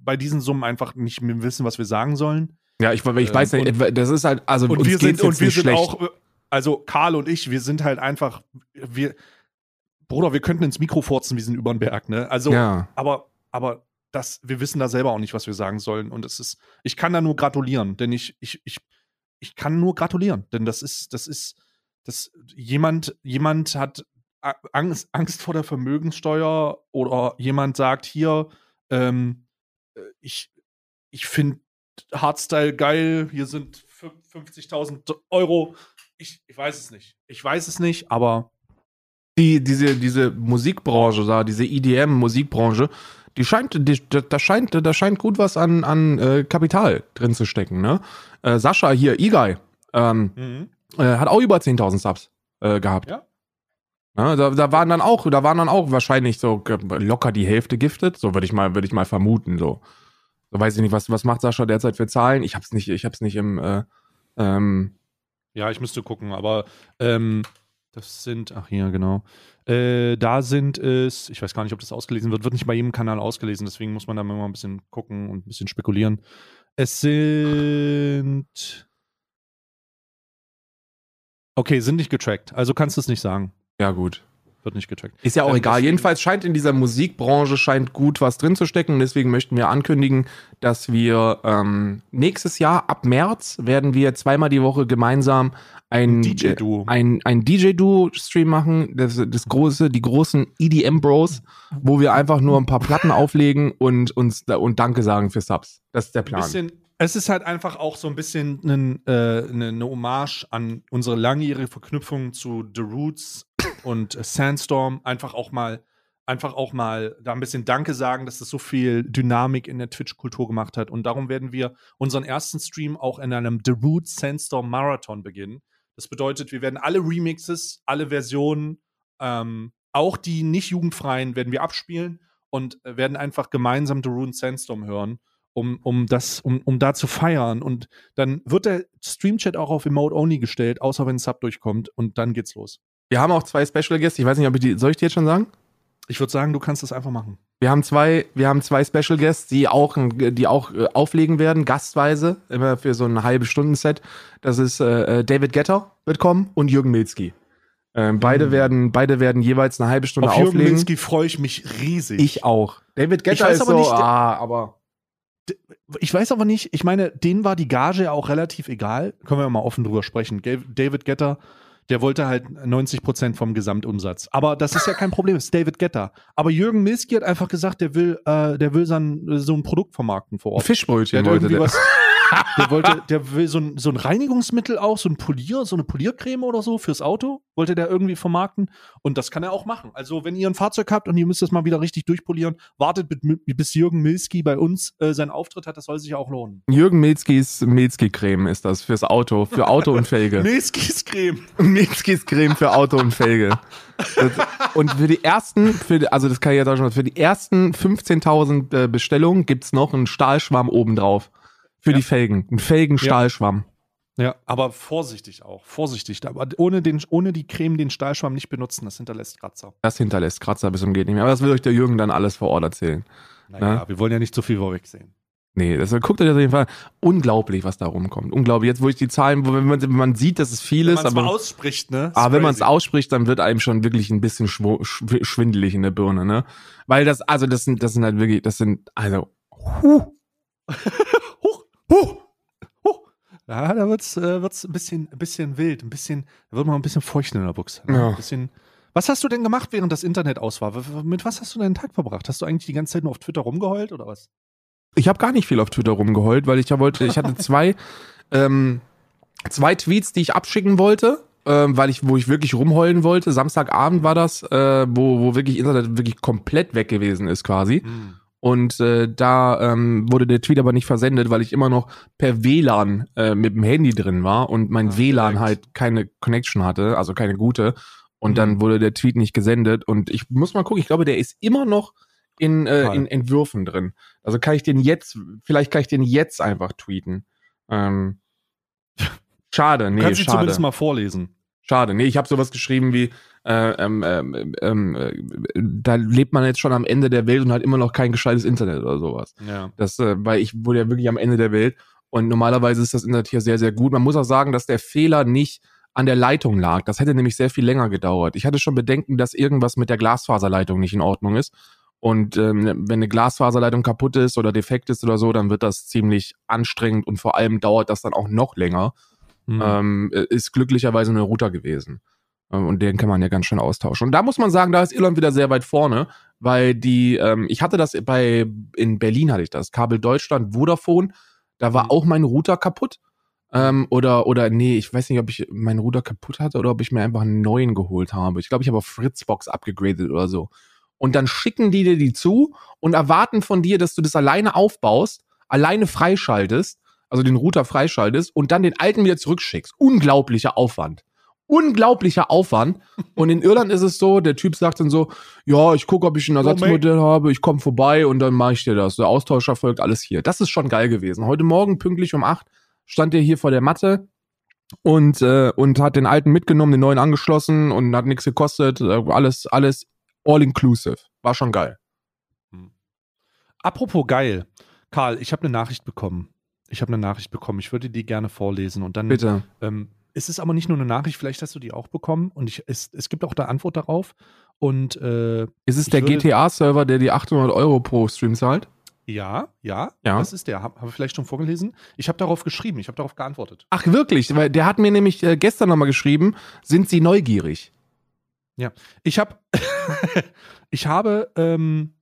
bei diesen Summen einfach nicht mehr wissen, was wir sagen sollen. Ja, ich, ich Ähm, weiß nicht, das ist halt, also Und uns wir sind und wir sind schlecht. auch äh, also Karl und ich, wir sind halt einfach wir Bruder, wir könnten ins Mikro furzen, wir sind über den Berg, ne? Also ja. aber, aber das, wir wissen da selber auch nicht, was wir sagen sollen. Und es ist, ich kann da nur gratulieren, denn ich, ich, ich, ich kann nur gratulieren, denn das ist, das ist, das, jemand, jemand hat Angst, Angst vor der Vermögenssteuer oder jemand sagt hier, ähm, äh, ich, ich finde Hardstyle geil, hier sind fün- 50.000 Euro. Ich, ich weiß es nicht. Ich weiß es nicht, aber Die, diese, diese Musikbranche da, diese EDM-Musikbranche, die scheint, die, da, scheint, da scheint gut was an, an äh, Kapital drin zu stecken, ne? Äh, Sascha hier, Igai, ähm, äh, hat auch über 10.000 Subs äh, gehabt. Ja. Ne, da, da waren dann auch, da waren dann auch wahrscheinlich so locker die Hälfte giftet, so würde ich mal, würde ich mal vermuten, so. So weiß ich nicht, was, was macht Sascha derzeit für Zahlen? Ich hab's nicht, ich hab's nicht im, äh, ähm, Ja, ich müsste gucken, aber ähm, das sind, ach hier, genau. Äh, da sind es, ich weiß gar nicht, ob das ausgelesen wird, wird nicht bei jedem Kanal ausgelesen, deswegen muss man da immer ein bisschen gucken und ein bisschen spekulieren. Es sind. Okay, sind nicht getrackt, also kannst du es nicht sagen. Ja gut. Wird nicht getrackt. Ist ja auch Ähm, egal. Jedenfalls scheint in dieser Musikbranche scheint gut was drin zu stecken. Deswegen möchten wir ankündigen, dass wir ähm, nächstes Jahr ab März werden wir zweimal die Woche gemeinsam ein DJ-Duo. äh, ein, ein DJ-Duo-Stream machen. Das, das große, die großen EDM-Bros, wo wir einfach nur ein paar Platten auflegen und uns und Danke sagen für Subs. Das ist der Ein Plan. bisschen, es ist halt einfach auch so ein bisschen äh, eine, eine Hommage an unsere langjährige Verknüpfung zu The Roots und äh, Sandstorm. Einfach auch mal, einfach auch mal da ein bisschen Danke sagen, dass das so viel Dynamik in der Twitch-Kultur gemacht hat. Und darum werden wir unseren ersten Stream auch in einem The Roots Sandstorm Marathon beginnen. Das bedeutet, wir werden alle Remixes, alle Versionen, ähm, auch die nicht jugendfreien, werden wir abspielen und äh, werden einfach gemeinsam The Rune Sandstorm hören um, um das, um, um da zu feiern. Und dann wird der Stream-Chat auch auf Emote Only gestellt, außer wenn ein Sub durchkommt und dann geht's los. Wir haben auch zwei Special Guests. Ich weiß nicht, ob ich die, soll ich die jetzt schon sagen? Ich würde sagen, du kannst das einfach machen. Wir haben zwei, wir haben zwei Special Guests, die auch, die auch äh, auflegen werden, gastweise, immer für so ein halbe Stunden-Set. Das ist äh, äh, David Getter wird kommen und Jürgen Milzki. Ähm, beide Mhm. werden, beide werden jeweils eine halbe Stunde Auf Jürgen auflegen. Milski freue ich mich riesig. Ich auch. David Getter ist aber so, nicht, ah, aber Ich weiß aber nicht, ich meine, denen war die Gage ja auch relativ egal. Können wir ja mal offen drüber sprechen. David Getter, der wollte halt 90 Prozent vom Gesamtumsatz. Aber das ist ja kein Problem, das ist David Getter. Aber Jürgen Milski hat einfach gesagt, der will, äh, der will sein, so ein Produkt vermarkten vor Ort. Fischbrötchen wollte der. Der wollte, der will so ein, so ein Reinigungsmittel auch, so ein Polier, so eine Poliercreme oder so fürs Auto, wollte der irgendwie vermarkten. Und das kann er auch machen. Also, wenn ihr ein Fahrzeug habt und ihr müsst es mal wieder richtig durchpolieren, wartet bis Jürgen Milski bei uns äh, seinen Auftritt hat, das soll sich auch lohnen. Jürgen Milzkis Milzki-Creme ist das fürs Auto, für Auto und Felge. Milskis Creme. Milzkis Creme für Auto und Felge. Das- Und für die ersten, für die, also das kann ich auch schon, für die ersten 15.000 äh, Bestellungen gibt's noch einen Stahlschwamm obendrauf. Für Ja. die Felgen. Ein Felgen-Stahlschwamm. Ja, aber vorsichtig auch. Vorsichtig. Aber ohne, den, ohne die Creme den Stahlschwamm nicht benutzen, das hinterlässt Kratzer. Das hinterlässt Kratzer bis zum geht nicht mehr. Aber das will euch der Jürgen dann alles vor Ort erzählen. Naja, Ja. wir wollen ja nicht zu viel vorwegsehen. Nee, das guckt euch das auf jeden Fall. Unglaublich, was da rumkommt. Unglaublich. Jetzt, wo ich die Zahlen, wo, wenn, man, wenn man sieht, dass es viel Wenn ist, man es ausspricht, ne? aber wenn man es ausspricht, dann wird einem schon wirklich ein bisschen schwo, schw schwindelig in der Birne, ne? Weil das, also das sind, das sind halt wirklich, das sind, also, huh, Huch, huch. Ja, da wird's, äh, wird's ein bisschen, ein bisschen wild, ein bisschen, da wird man ein bisschen feucht in der Buchse. Ne? Ja. Ein bisschen. Was hast du denn gemacht, während das Internet aus war? W- Mit was hast du deinen Tag verbracht? Hast du eigentlich die ganze Zeit nur auf Twitter rumgeheult oder was? Ich habe gar nicht viel auf Twitter rumgeheult, weil ich ja wollte, ich hatte zwei, ähm, zwei Tweets, die ich abschicken wollte, ähm, weil ich, wo ich wirklich rumheulen wollte. Samstagabend war das, äh, wo, wo wirklich Internet wirklich komplett weg gewesen ist quasi. Und äh, da ähm, wurde der Tweet aber nicht versendet, weil ich immer noch per WLAN äh, mit dem Handy drin war und mein Ah, WLAN direkt. halt keine Connection hatte, also keine gute. Und Mhm. dann wurde der Tweet nicht gesendet. Und ich muss mal gucken, ich glaube, der ist immer noch in, äh, in Entwürfen drin. Also kann ich den jetzt, vielleicht kann ich den jetzt einfach tweeten. Ähm, schade, Du nee, kannst schade. zumindest mal vorlesen. Schade. Nee, ich habe sowas geschrieben wie, äh, ähm, ähm, ähm, äh, da lebt man jetzt schon am Ende der Welt und hat immer noch kein gescheites Internet oder sowas. Ja. Das, äh, weil ich wurde ja wirklich am Ende der Welt und normalerweise ist das Internet hier sehr, sehr gut. Man muss auch sagen, dass der Fehler nicht an der Leitung lag. Das hätte nämlich sehr viel länger gedauert. Ich hatte schon Bedenken, dass irgendwas mit der Glasfaserleitung nicht in Ordnung ist. Und ähm, wenn eine Glasfaserleitung kaputt ist oder defekt ist oder so, dann wird das ziemlich anstrengend und vor allem dauert das dann auch noch länger Hm. ähm, ist glücklicherweise eine Router gewesen. Ähm, Und den kann man ja ganz schön austauschen. Und da muss man sagen, da ist Irland wieder sehr weit vorne, weil die, ähm, ich hatte das bei, in Berlin hatte ich das, Kabel Deutschland, Vodafone, da war Mhm. auch mein Router kaputt. Ähm, oder, oder, nee, ich weiß nicht, ob ich meinen Router kaputt hatte oder ob ich mir einfach einen neuen geholt habe. Ich glaube, ich habe auf Fritzbox abgegradet oder so. Und dann schicken die dir die zu und erwarten von dir, dass du das alleine aufbaust, alleine freischaltest, also den Router freischaltest und dann den alten wieder zurückschickst. Unglaublicher Aufwand. Unglaublicher Aufwand. Und in Irland ist es so, der Typ sagt dann so, ja, ich gucke, ob ich ein Ersatzmodell habe, ich komme vorbei und dann mache ich dir das. Der Austausch erfolgt alles hier. Das ist schon geil gewesen. Heute Morgen pünktlich um acht stand er hier vor der Matte und, äh, und hat den alten mitgenommen, den neuen angeschlossen und hat nichts gekostet. Äh, Alles, alles all inclusive. War schon geil. Apropos geil. Karl, ich habe eine Nachricht bekommen. Ich habe eine Nachricht bekommen. Ich würde die gerne vorlesen. Und dann Bitte. Ähm, es ist aber nicht nur eine Nachricht, vielleicht hast du die auch bekommen und ich, es, es gibt auch eine Antwort darauf. Und äh, Ist es der GTA-Server, der die 800 Euro pro Stream zahlt? ja, ja, Ja. das ist der. Habe hab ich vielleicht schon vorgelesen. Ich habe darauf geschrieben, ich habe darauf geantwortet. Ach, wirklich? Weil der hat mir nämlich äh, gestern nochmal geschrieben, sind Sie neugierig? Ich habe, ich habe, ähm,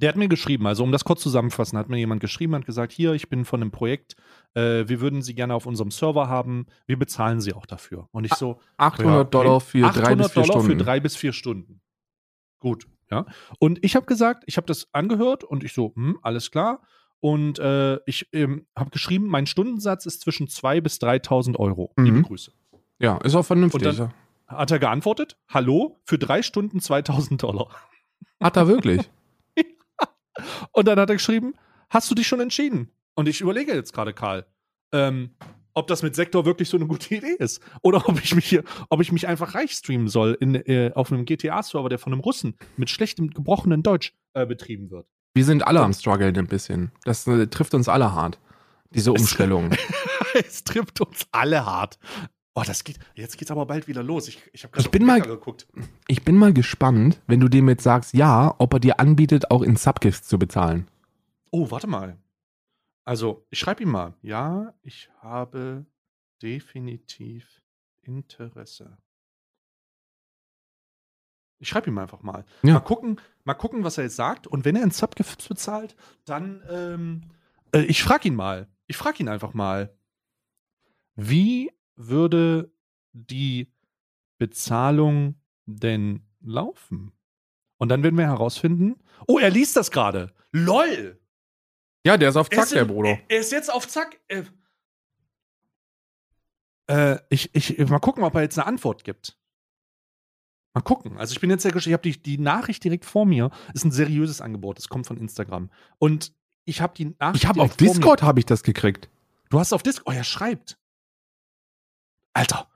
der hat mir geschrieben, also um das kurz zusammenzufassen, hat mir jemand geschrieben, hat gesagt, hier, ich bin von einem Projekt, äh, wir würden Sie gerne auf unserem Server haben, wir bezahlen Sie auch dafür. Und ich so, 800 Ja, Dollar für 800 drei bis vier Dollar Stunden. für drei bis vier Stunden. Gut, ja. Und ich habe gesagt, ich habe das angehört und ich so, hm, alles klar. Und äh, ich ähm, habe geschrieben, mein Stundensatz ist zwischen 2.000 bis 3.000 Euro. Liebe Mhm. Grüße. ja, ist auch vernünftig. Und dann- Hat er geantwortet, hallo, für drei Stunden 2.000 Dollar. hat er wirklich? Und dann hat er geschrieben, hast du dich schon entschieden? Und ich überlege jetzt gerade, Karl, ähm, ob das mit Sektor wirklich so eine gute Idee ist. Oder ob ich mich hier, ob ich mich einfach reich streamen soll in, äh, auf einem GTA-Server, der von einem Russen mit schlechtem, gebrochenen Deutsch äh, betrieben wird. Wir sind alle am struggeln ein bisschen. Das äh, trifft uns alle hart. Diese Umstellung. es trifft uns alle hart. Oh, das geht. Jetzt geht's aber bald wieder los. Ich, ich habe gerade Ich bin mal- geguckt. Ich bin mal gespannt, wenn du dem jetzt sagst, ja, ob er dir anbietet, auch in Subgifts zu bezahlen. Oh, warte mal. Also, ich schreibe ihm mal. Ja, ich habe definitiv Interesse. Ich schreibe ihm einfach mal. Ja. Mal gucken, mal gucken, was er jetzt sagt. Und wenn er in Subgifts bezahlt, dann ähm, äh, ich frage ihn mal. Ich frage ihn einfach mal. Wie würde die Bezahlung denn laufen? Und dann werden wir herausfinden. Oh, er liest das gerade. LOL! Ja, der ist auf Er ist in- Er ist jetzt auf Zack. Äh, äh, ich, ich, mal gucken, ob er jetzt eine Antwort gibt. Mal gucken. Also ich bin jetzt sehr gespannt. Ich habe die, die Nachricht direkt vor mir. Ist ein seriöses Angebot. Das kommt von Instagram. Und ich habe die Nachricht. Ich habe auf Discord habe ich das gekriegt. Du hast auf Discord. Oh, er schreibt. Alter.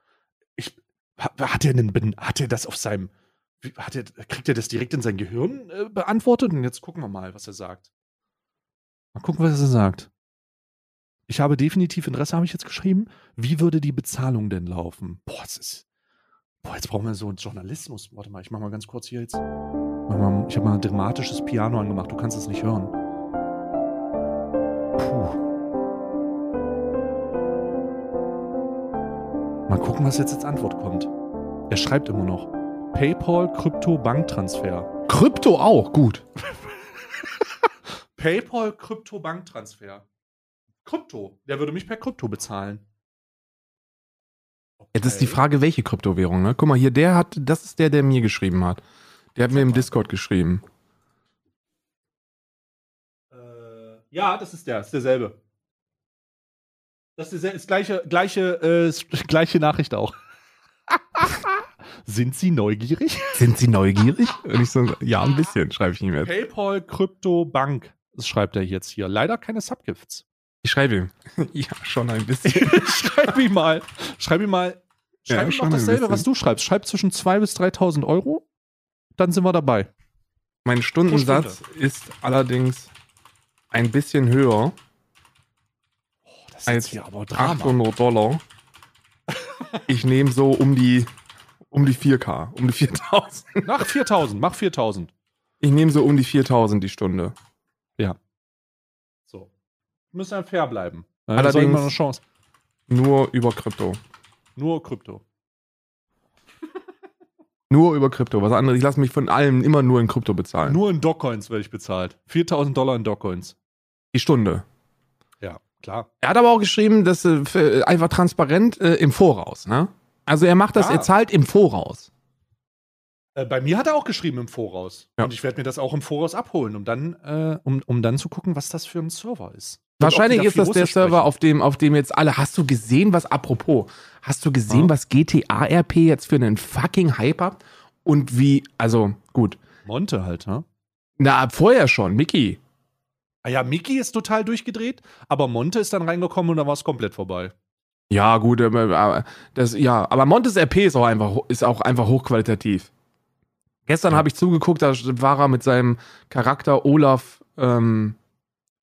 Ich, ha- hat er denn, ben- hat er das auf seinem, hat er, kriegt er das direkt in sein Gehirn äh, beantwortet? Und jetzt gucken wir mal, was er sagt. Mal gucken, was er sagt. Ich habe definitiv Interesse, habe ich jetzt geschrieben. Wie würde die Bezahlung denn laufen? Boah, es ist. Boah, jetzt brauchen wir so einen Journalismus. Warte mal, ich mach mal ganz kurz hier jetzt. Ich habe mal ein dramatisches Piano angemacht. Du kannst es nicht hören. Puh. Mal gucken, was jetzt als Antwort kommt. Er schreibt immer noch. PayPal, Krypto, Banktransfer. Krypto auch, gut. PayPal, Krypto, Banktransfer. Krypto. Der würde mich per Krypto bezahlen. Jetzt ist die Okay. Frage, welche Kryptowährung, ne? Guck mal, hier, der hat, das ist der, der mir geschrieben hat. Der hat mir im. Discord geschrieben. Äh, ja, das ist der, ist derselbe. Das ist, ist gleiche, gleiche, äh, gleiche Nachricht auch. Sind Sie neugierig? Sind Sie neugierig? Und ich so, ja, ein bisschen, schreibe ich ihm jetzt. PayPal, Krypto, Bank. Das schreibt er jetzt hier. Leider keine Subgifts. Ich schreibe ihm. Ja, schon ein bisschen. schreib ihm mal. Schreib ihm mal. Ja, Schreib ihm schon doch ein dasselbe, was du schreibst. Schreib zwischen 2.000 bis 3.000 Euro. Dann sind wir dabei. Mein Stundensatz ist allerdings ein bisschen höher das als hier aber 800 Dollar. Ich nehme so um die, um die 4K, um die 4000. Mach 4.000. Mach 4.000. Ich nehme so um die 4000 die Stunde. So. Wir müssen ja fair bleiben. Ja, Allerdings- immer eine Chance. Nur über Krypto. Nur Krypto. Nur über Krypto. Was anderes, ich lasse mich von allem immer nur in Krypto bezahlen. Nur in Dockcoins werde ich bezahlt. 4.000 Dollar in Dockcoins. die Stunde. Ja, klar. Er hat aber auch geschrieben, dass äh, für, einfach transparent äh, im Voraus, ne? Also er macht das, Ja. er zahlt im Voraus. Äh, bei mir hat er auch geschrieben im Voraus. Ja. Und ich werde mir das auch im Voraus abholen, um dann, äh, um, um dann zu gucken, was das für ein Server ist. Auch Wahrscheinlich ist das der Russisch Server, sprechen. auf dem, auf dem jetzt alle. Hast du gesehen, was apropos? Hast du gesehen, Ja. was GTA RP jetzt für einen fucking Hype hat? Und wie, also gut. Monte halt, ne? Na, vorher schon, Mickey. Ah ja, Mickey ist total durchgedreht, aber Monte ist dann reingekommen und dann war es komplett vorbei. Ja, gut, aber das, ja, aber Montes RP ist auch einfach, ist auch einfach hochqualitativ. Gestern Ja. habe ich zugeguckt, da war er mit seinem Charakter Olaf ähm,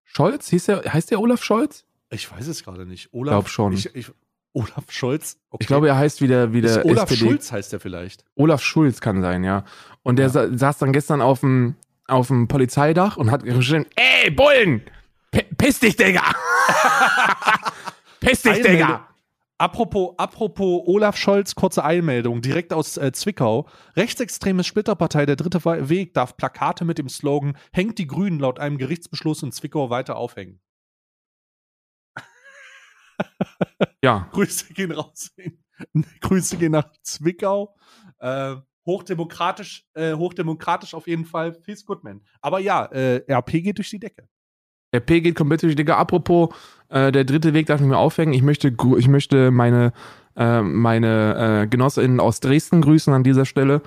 Scholz. Hieß der, heißt der Olaf Scholz? Ich weiß es gerade nicht. Olaf, Glaub schon. Ich, ich, Olaf Scholz. Okay. Ich glaube, er heißt wieder, wie der ist Olaf SPD. Schulz heißt er vielleicht. Olaf Schulz kann sein, ja. Und der Ja. sa saß dann gestern auf dem auf dem Polizeidach und hat geschrien, ey, Bullen! Piss dich, Digga! piss dich, Eilmeldung. Digga! Apropos, apropos Olaf Scholz, kurze Eilmeldung, direkt aus äh, Zwickau. Rechtsextreme Splitterpartei Der Dritte Weg darf Plakate mit dem Slogan Hängt die Grünen laut einem Gerichtsbeschluss in Zwickau weiter aufhängen. Ja, Grüße gehen raus. Grüße gehen nach Zwickau. Äh, hochdemokratisch, äh, hochdemokratisch auf jeden Fall. Feels good, man. Aber ja, äh, RP geht durch die Decke. der P geht komplett durch, Digga. Apropos, äh, der dritte Weg darf nicht mehr aufhängen. Ich möchte, ich möchte meine, äh, meine äh, GenossInnen aus Dresden grüßen an dieser Stelle.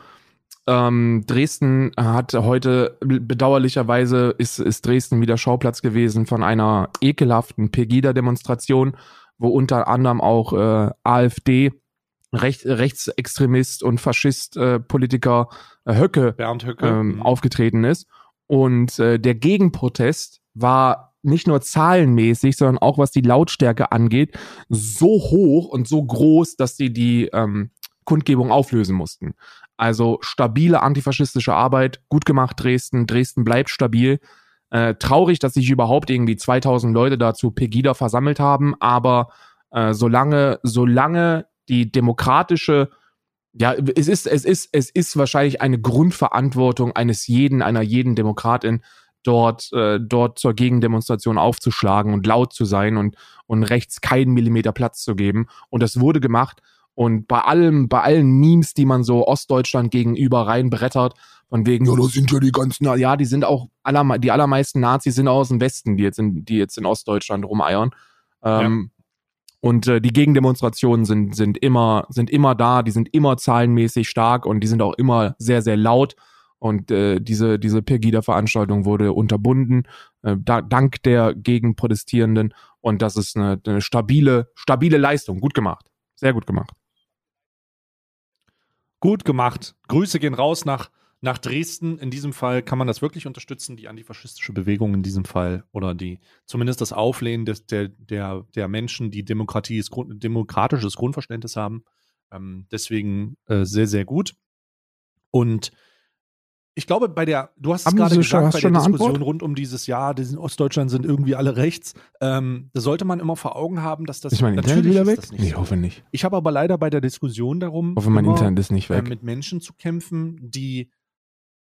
Ähm, Dresden hat heute, bedauerlicherweise ist, ist Dresden wieder Schauplatz gewesen von einer ekelhaften Pegida-Demonstration, wo unter anderem auch äh, AfD, Recht, Rechtsextremist und Faschist-Politiker äh, Höcke, Bernd Höcke. ähm, Mhm. aufgetreten ist. Und äh, der Gegenprotest war nicht nur zahlenmäßig, sondern auch was die Lautstärke angeht, so hoch und so groß, dass sie die ähm, Kundgebung auflösen mussten. Also stabile antifaschistische Arbeit, gut gemacht Dresden, Dresden bleibt stabil. Äh, traurig, dass sich überhaupt irgendwie 2000 Leute dazu Pegida versammelt haben, aber äh, solange, solange die demokratische ja, es ist, es ist, es ist wahrscheinlich eine Grundverantwortung eines jeden, einer jeden Demokratin, dort, äh, dort zur Gegendemonstration aufzuschlagen und laut zu sein und, und rechts keinen Millimeter Platz zu geben. Und das wurde gemacht. Und bei allem, bei allen Memes, die man so Ostdeutschland gegenüber reinbrettert, von wegen, ja, das sind ja die ganzen, ja, die sind auch, aller, die allermeisten Nazis sind aus dem Westen, die jetzt in, die jetzt in Ostdeutschland rumeiern. Ähm, Und äh, die Gegendemonstrationen sind, sind, immer, sind immer da, die sind immer zahlenmäßig stark und die sind auch immer sehr, sehr laut. Und äh, diese, diese Pegida-Veranstaltung wurde unterbunden, äh, da, dank der Gegenprotestierenden. Und das ist eine, eine stabile, stabile Leistung. Gut gemacht. Sehr gut gemacht. Gut gemacht. Grüße gehen raus nach, nach Dresden. In diesem Fall kann man das wirklich unterstützen, die antifaschistische Bewegung in diesem Fall oder die zumindest das Auflehnen des, der, der, der Menschen, die Demokratie ist, Grund, demokratisches Grundverständnis haben. Ähm, deswegen äh, sehr, sehr gut. Und ich glaube, bei der, du hast es gerade gesagt, bei der Diskussion Antwort? rund um dieses Jahr, die in Ostdeutschland sind irgendwie alle rechts, ähm, da sollte man immer vor Augen haben, dass das Ist mein Internet natürlich wieder ist weg? Nee, so. hoffe nicht. Ich habe aber leider bei der Diskussion darum, Hoffe, mein immer, Internet ist nicht äh, weg. mit Menschen zu kämpfen, die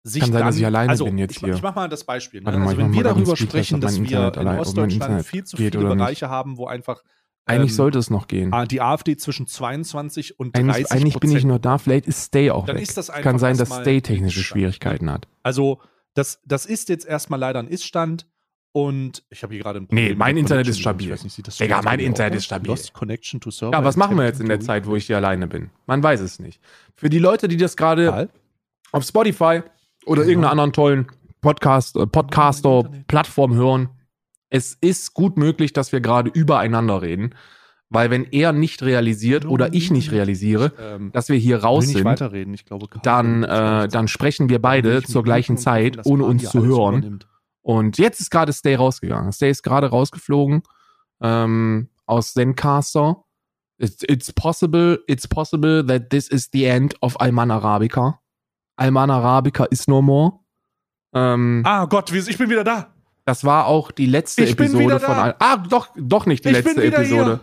sich Kann sein, dann, dass ich alleine also, bin jetzt ich, hier. Ich mach mal das Beispiel. Ne? Mal, also wenn wir darüber sprechen, dass mein wir in mein Ostdeutschland viel zu viele. Bereiche haben, wo einfach Eigentlich ähm, sollte es noch gehen. ah, die AfD zwischen 22 und 30 Eigentlich, eigentlich bin ich noch da, vielleicht ist Stay auch Dann weg. ist das einfach Kann sein, dass Stay technische Schwierigkeiten hat. Also das, das ist jetzt erstmal leider ein Ist-Stand und ich habe hier gerade ein Nee, Problem mein mit Internet ist stabil. Nicht, Digga, aus mein Internet ist stabil. Lost Connection to Server. Ja, was machen wir jetzt in der Zeit, wo ich hier alleine bin? Man weiß es nicht. Für die Leute, die das gerade auf Spotify oder Genau. irgendeiner anderen tollen Podcast, äh, Podcaster-Plattform hören, es ist gut möglich, dass wir gerade übereinander reden. Weil wenn er nicht realisiert oder ich nicht realisiere, Ähm, dass wir hier raus sind, glaube, dann, äh, dann sprechen wir beide zur gleichen Zeit, ohne uns zu hören. Und jetzt ist gerade Stay rausgegangen. Stay ist gerade rausgeflogen ähm, aus Zencaster. It's, it's possible, it's possible that this is the end of Alman Arabica. Alman Arabica is no more. Ähm, Ah Gott, ich bin wieder da. Das war auch die letzte Ich bin wieder Episode von. Al Ah, doch, doch nicht die ich letzte Episode.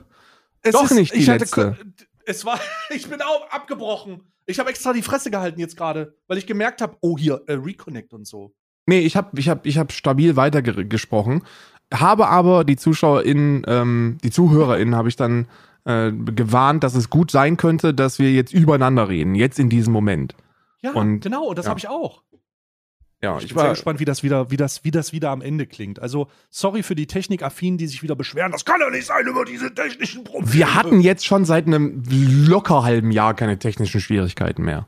Doch nicht die ich hatte letzte. ko- Es war, ich bin auch abgebrochen. Ich habe extra die Fresse gehalten jetzt gerade, weil ich gemerkt habe, oh hier, äh, Reconnect und so. Nee, ich habe ich hab, ich hab stabil weitergesprochen, habe aber die ZuschauerInnen, ähm, die ZuhörerInnen habe ich dann äh, gewarnt, dass es gut sein könnte, dass wir jetzt übereinander reden, jetzt in diesem Moment. Ja, Und- genau, das ja. habe ich auch. Ja, Ich bin sehr gespannt, wie das wieder, wie das, wie das wieder am Ende klingt. Also, sorry für die Technikaffinen, die sich wieder beschweren. Das kann doch nicht sein über diese technischen Probleme. Wir hatten jetzt schon seit einem locker halben Jahr keine technischen Schwierigkeiten mehr.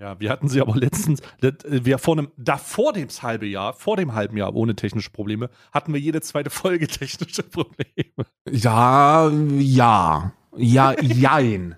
Ja, wir hatten sie aber letztens, wir vor einem, da vor dem halbe Jahr, vor dem halben Jahr ohne technische Probleme, hatten wir jede zweite Folge technische Probleme. Ja, ja, ja, jein.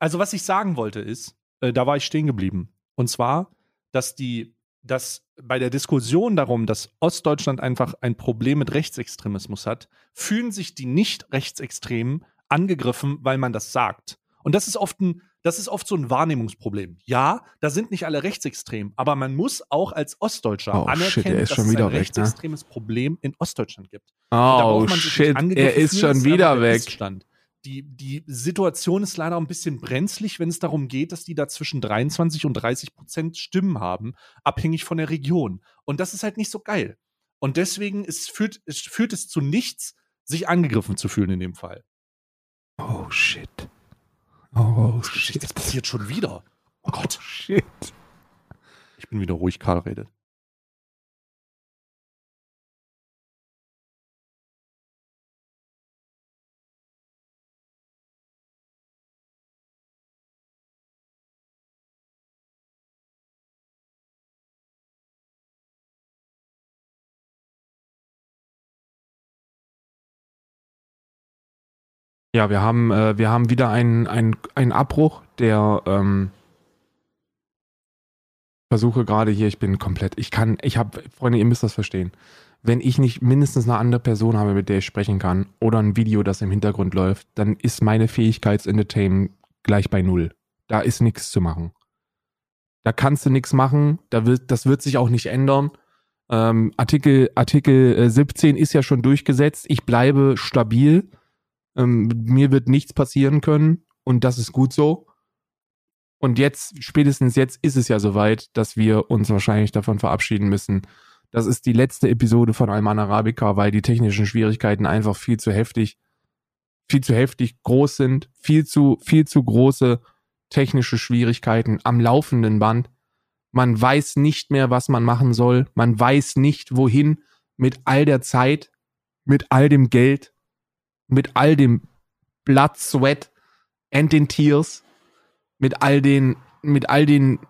Also, was ich sagen wollte ist, äh, da war ich stehen geblieben. Und zwar, dass die, dass bei der Diskussion darum, dass Ostdeutschland einfach ein Problem mit Rechtsextremismus hat, fühlen sich die Nicht-Rechtsextremen angegriffen, weil man das sagt. Und das ist oft ein, das ist oft so ein Wahrnehmungsproblem. Ja, da sind nicht alle rechtsextrem, aber man muss auch als Ostdeutscher Oh, shit, anerkennen, er ist dass schon es ein weg, ne? rechtsextremes Problem in Ostdeutschland gibt. Oh, shit, er ist schon wieder weg. Iststand. Die, die Situation ist leider ein bisschen brenzlig, wenn es darum geht, dass die da zwischen 23 und 30 Prozent Stimmen haben, abhängig von der Region. Und das ist halt nicht so geil. Und deswegen ist, führt, es, führt es zu nichts, sich angegriffen zu fühlen in dem Fall. Oh, shit. Oh, Das shit. passiert schon wieder. Oh Gott. Shit. Ich bin wieder ruhig, Karl redet. Ja, wir haben, äh, wir haben wieder einen, einen, Abbruch, der ähm, versuche gerade hier, ich bin komplett, ich kann, ich habe, Freunde, ihr müsst das verstehen. Wenn ich nicht mindestens eine andere Person habe, mit der ich sprechen kann, oder ein Video, das im Hintergrund läuft, dann ist meine Fähigkeitsentertainment gleich bei null. Da ist nichts zu machen. Da kannst du nichts machen, da wird, das wird sich auch nicht ändern. Ähm, Artikel, Artikel 17 äh, ist ja schon durchgesetzt. Ich bleibe stabil. Ähm, mir wird nichts passieren können und das ist gut so. Und jetzt, spätestens jetzt ist es ja soweit, dass wir uns wahrscheinlich davon verabschieden müssen. Das ist die letzte Episode von Alman Arabica, weil die technischen Schwierigkeiten einfach viel zu heftig, viel zu heftig groß sind, viel zu, viel zu große technische Schwierigkeiten am laufenden Band. Man weiß nicht mehr, was man machen soll. Man weiß nicht, wohin mit all der Zeit, mit all dem Geld, mit all dem Blood, Sweat and den Tears, mit all den, mit all den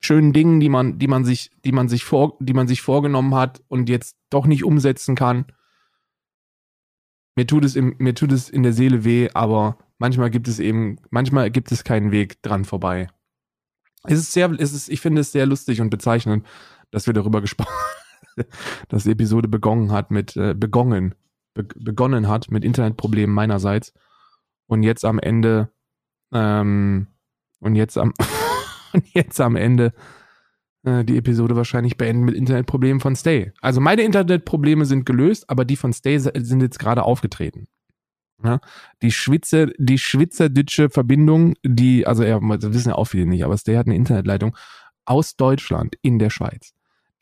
schönen Dingen, die man, die man sich, die man sich vor, die man sich vorgenommen hat und jetzt doch nicht umsetzen kann. Mir tut es im, mir tut es in der Seele weh, aber manchmal gibt es eben, manchmal gibt es keinen Weg dran vorbei. Es ist sehr, es ist, ich finde es sehr lustig und bezeichnend, dass wir darüber gesprochen, dass die Episode begonnen hat mit, äh, begonnen, be begonnen hat mit Internetproblemen meinerseits und jetzt am Ende, ähm, und jetzt am, und jetzt am Ende äh, die Episode wahrscheinlich beenden mit Internetproblemen von Stay. Also meine Internetprobleme sind gelöst, aber die von Stay sind jetzt gerade aufgetreten. Ja, die Schwitzer, die schwitzerdütsche Verbindung, die, also ja, das wissen ja auch viele nicht, aber Stay hat eine Internetleitung aus Deutschland in der Schweiz.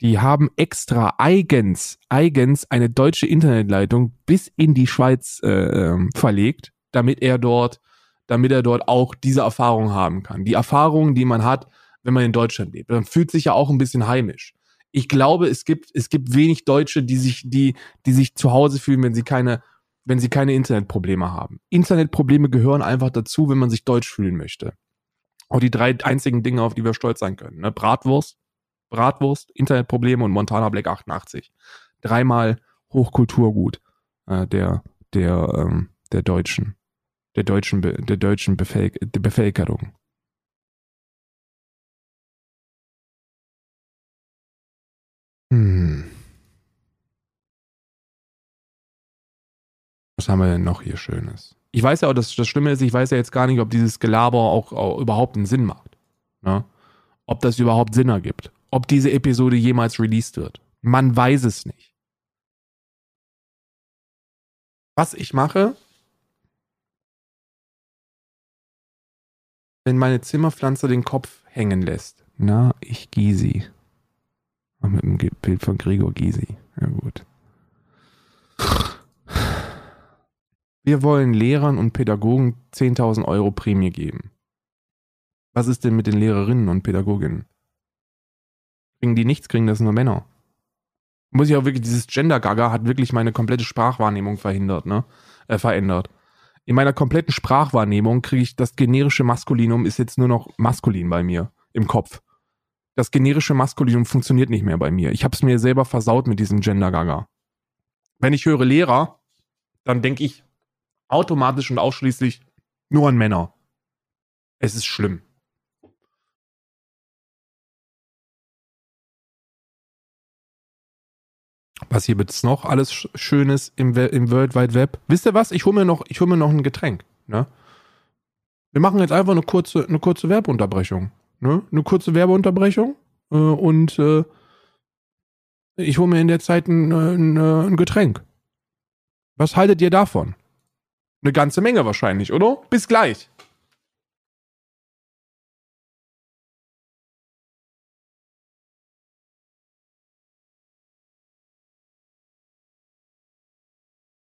Die haben extra eigens, eigens eine deutsche Internetleitung bis in die Schweiz äh, ähm, verlegt, damit er dort, damit er dort auch diese Erfahrung haben kann. Die Erfahrung, die man hat, wenn man in Deutschland lebt. Man fühlt sich ja auch ein bisschen heimisch. Ich glaube, es gibt, es gibt wenig Deutsche, die sich, die, die sich zu Hause fühlen, wenn sie keine wenn sie keine Internetprobleme haben. Internetprobleme gehören einfach dazu, wenn man sich deutsch fühlen möchte. Auch die drei einzigen Dinge, auf die wir stolz sein können. Ne? Bratwurst, Bratwurst, Internetprobleme und Montana Black 88. Dreimal Hochkulturgut äh, der, der, ähm, der Deutschen. Der deutschen, der deutschen Bevölker Bevölkerung. Hm. Was haben wir denn noch hier Schönes? Ich weiß ja auch, dass das Schlimme ist, ich weiß ja jetzt gar nicht, ob dieses Gelaber auch, auch überhaupt einen Sinn macht. Ne? Ob das überhaupt Sinn ergibt. Ob diese Episode jemals released wird. Man weiß es nicht. Was ich mache, wenn meine Zimmerpflanze den Kopf hängen lässt. Na, ich Gysi. Mit dem Bild von Gregor Gysi. Ja gut. Wir wollen Lehrern und Pädagogen 10.000 Euro Prämie geben. Was ist denn mit den Lehrerinnen und Pädagoginnen? Kriegen die nichts, kriegen das nur Männer. Muss ich auch wirklich, dieses Gender-Gaga hat wirklich meine komplette Sprachwahrnehmung verhindert, ne? Äh, verändert. In meiner kompletten Sprachwahrnehmung kriege ich das generische Maskulinum ist jetzt nur noch maskulin bei mir im Kopf. Das generische Maskulinum funktioniert nicht mehr bei mir. Ich habe es mir selber versaut mit diesem Gender-Gaga. Wenn ich höre Lehrer, dann denke ich automatisch und ausschließlich nur an Männer. Es ist schlimm. Was hier jetzt noch alles Schönes im, im World Wide Web? Wisst ihr was? Ich hole mir noch, hol mir noch ein Getränk. Ne? Wir machen jetzt einfach eine kurze, eine kurze Werbeunterbrechung. Ne? Eine kurze Werbeunterbrechung. Äh, und äh, ich hole mir in der Zeit ein, ein, ein Getränk. Was haltet ihr davon? Eine ganze Menge wahrscheinlich, oder? Bis gleich.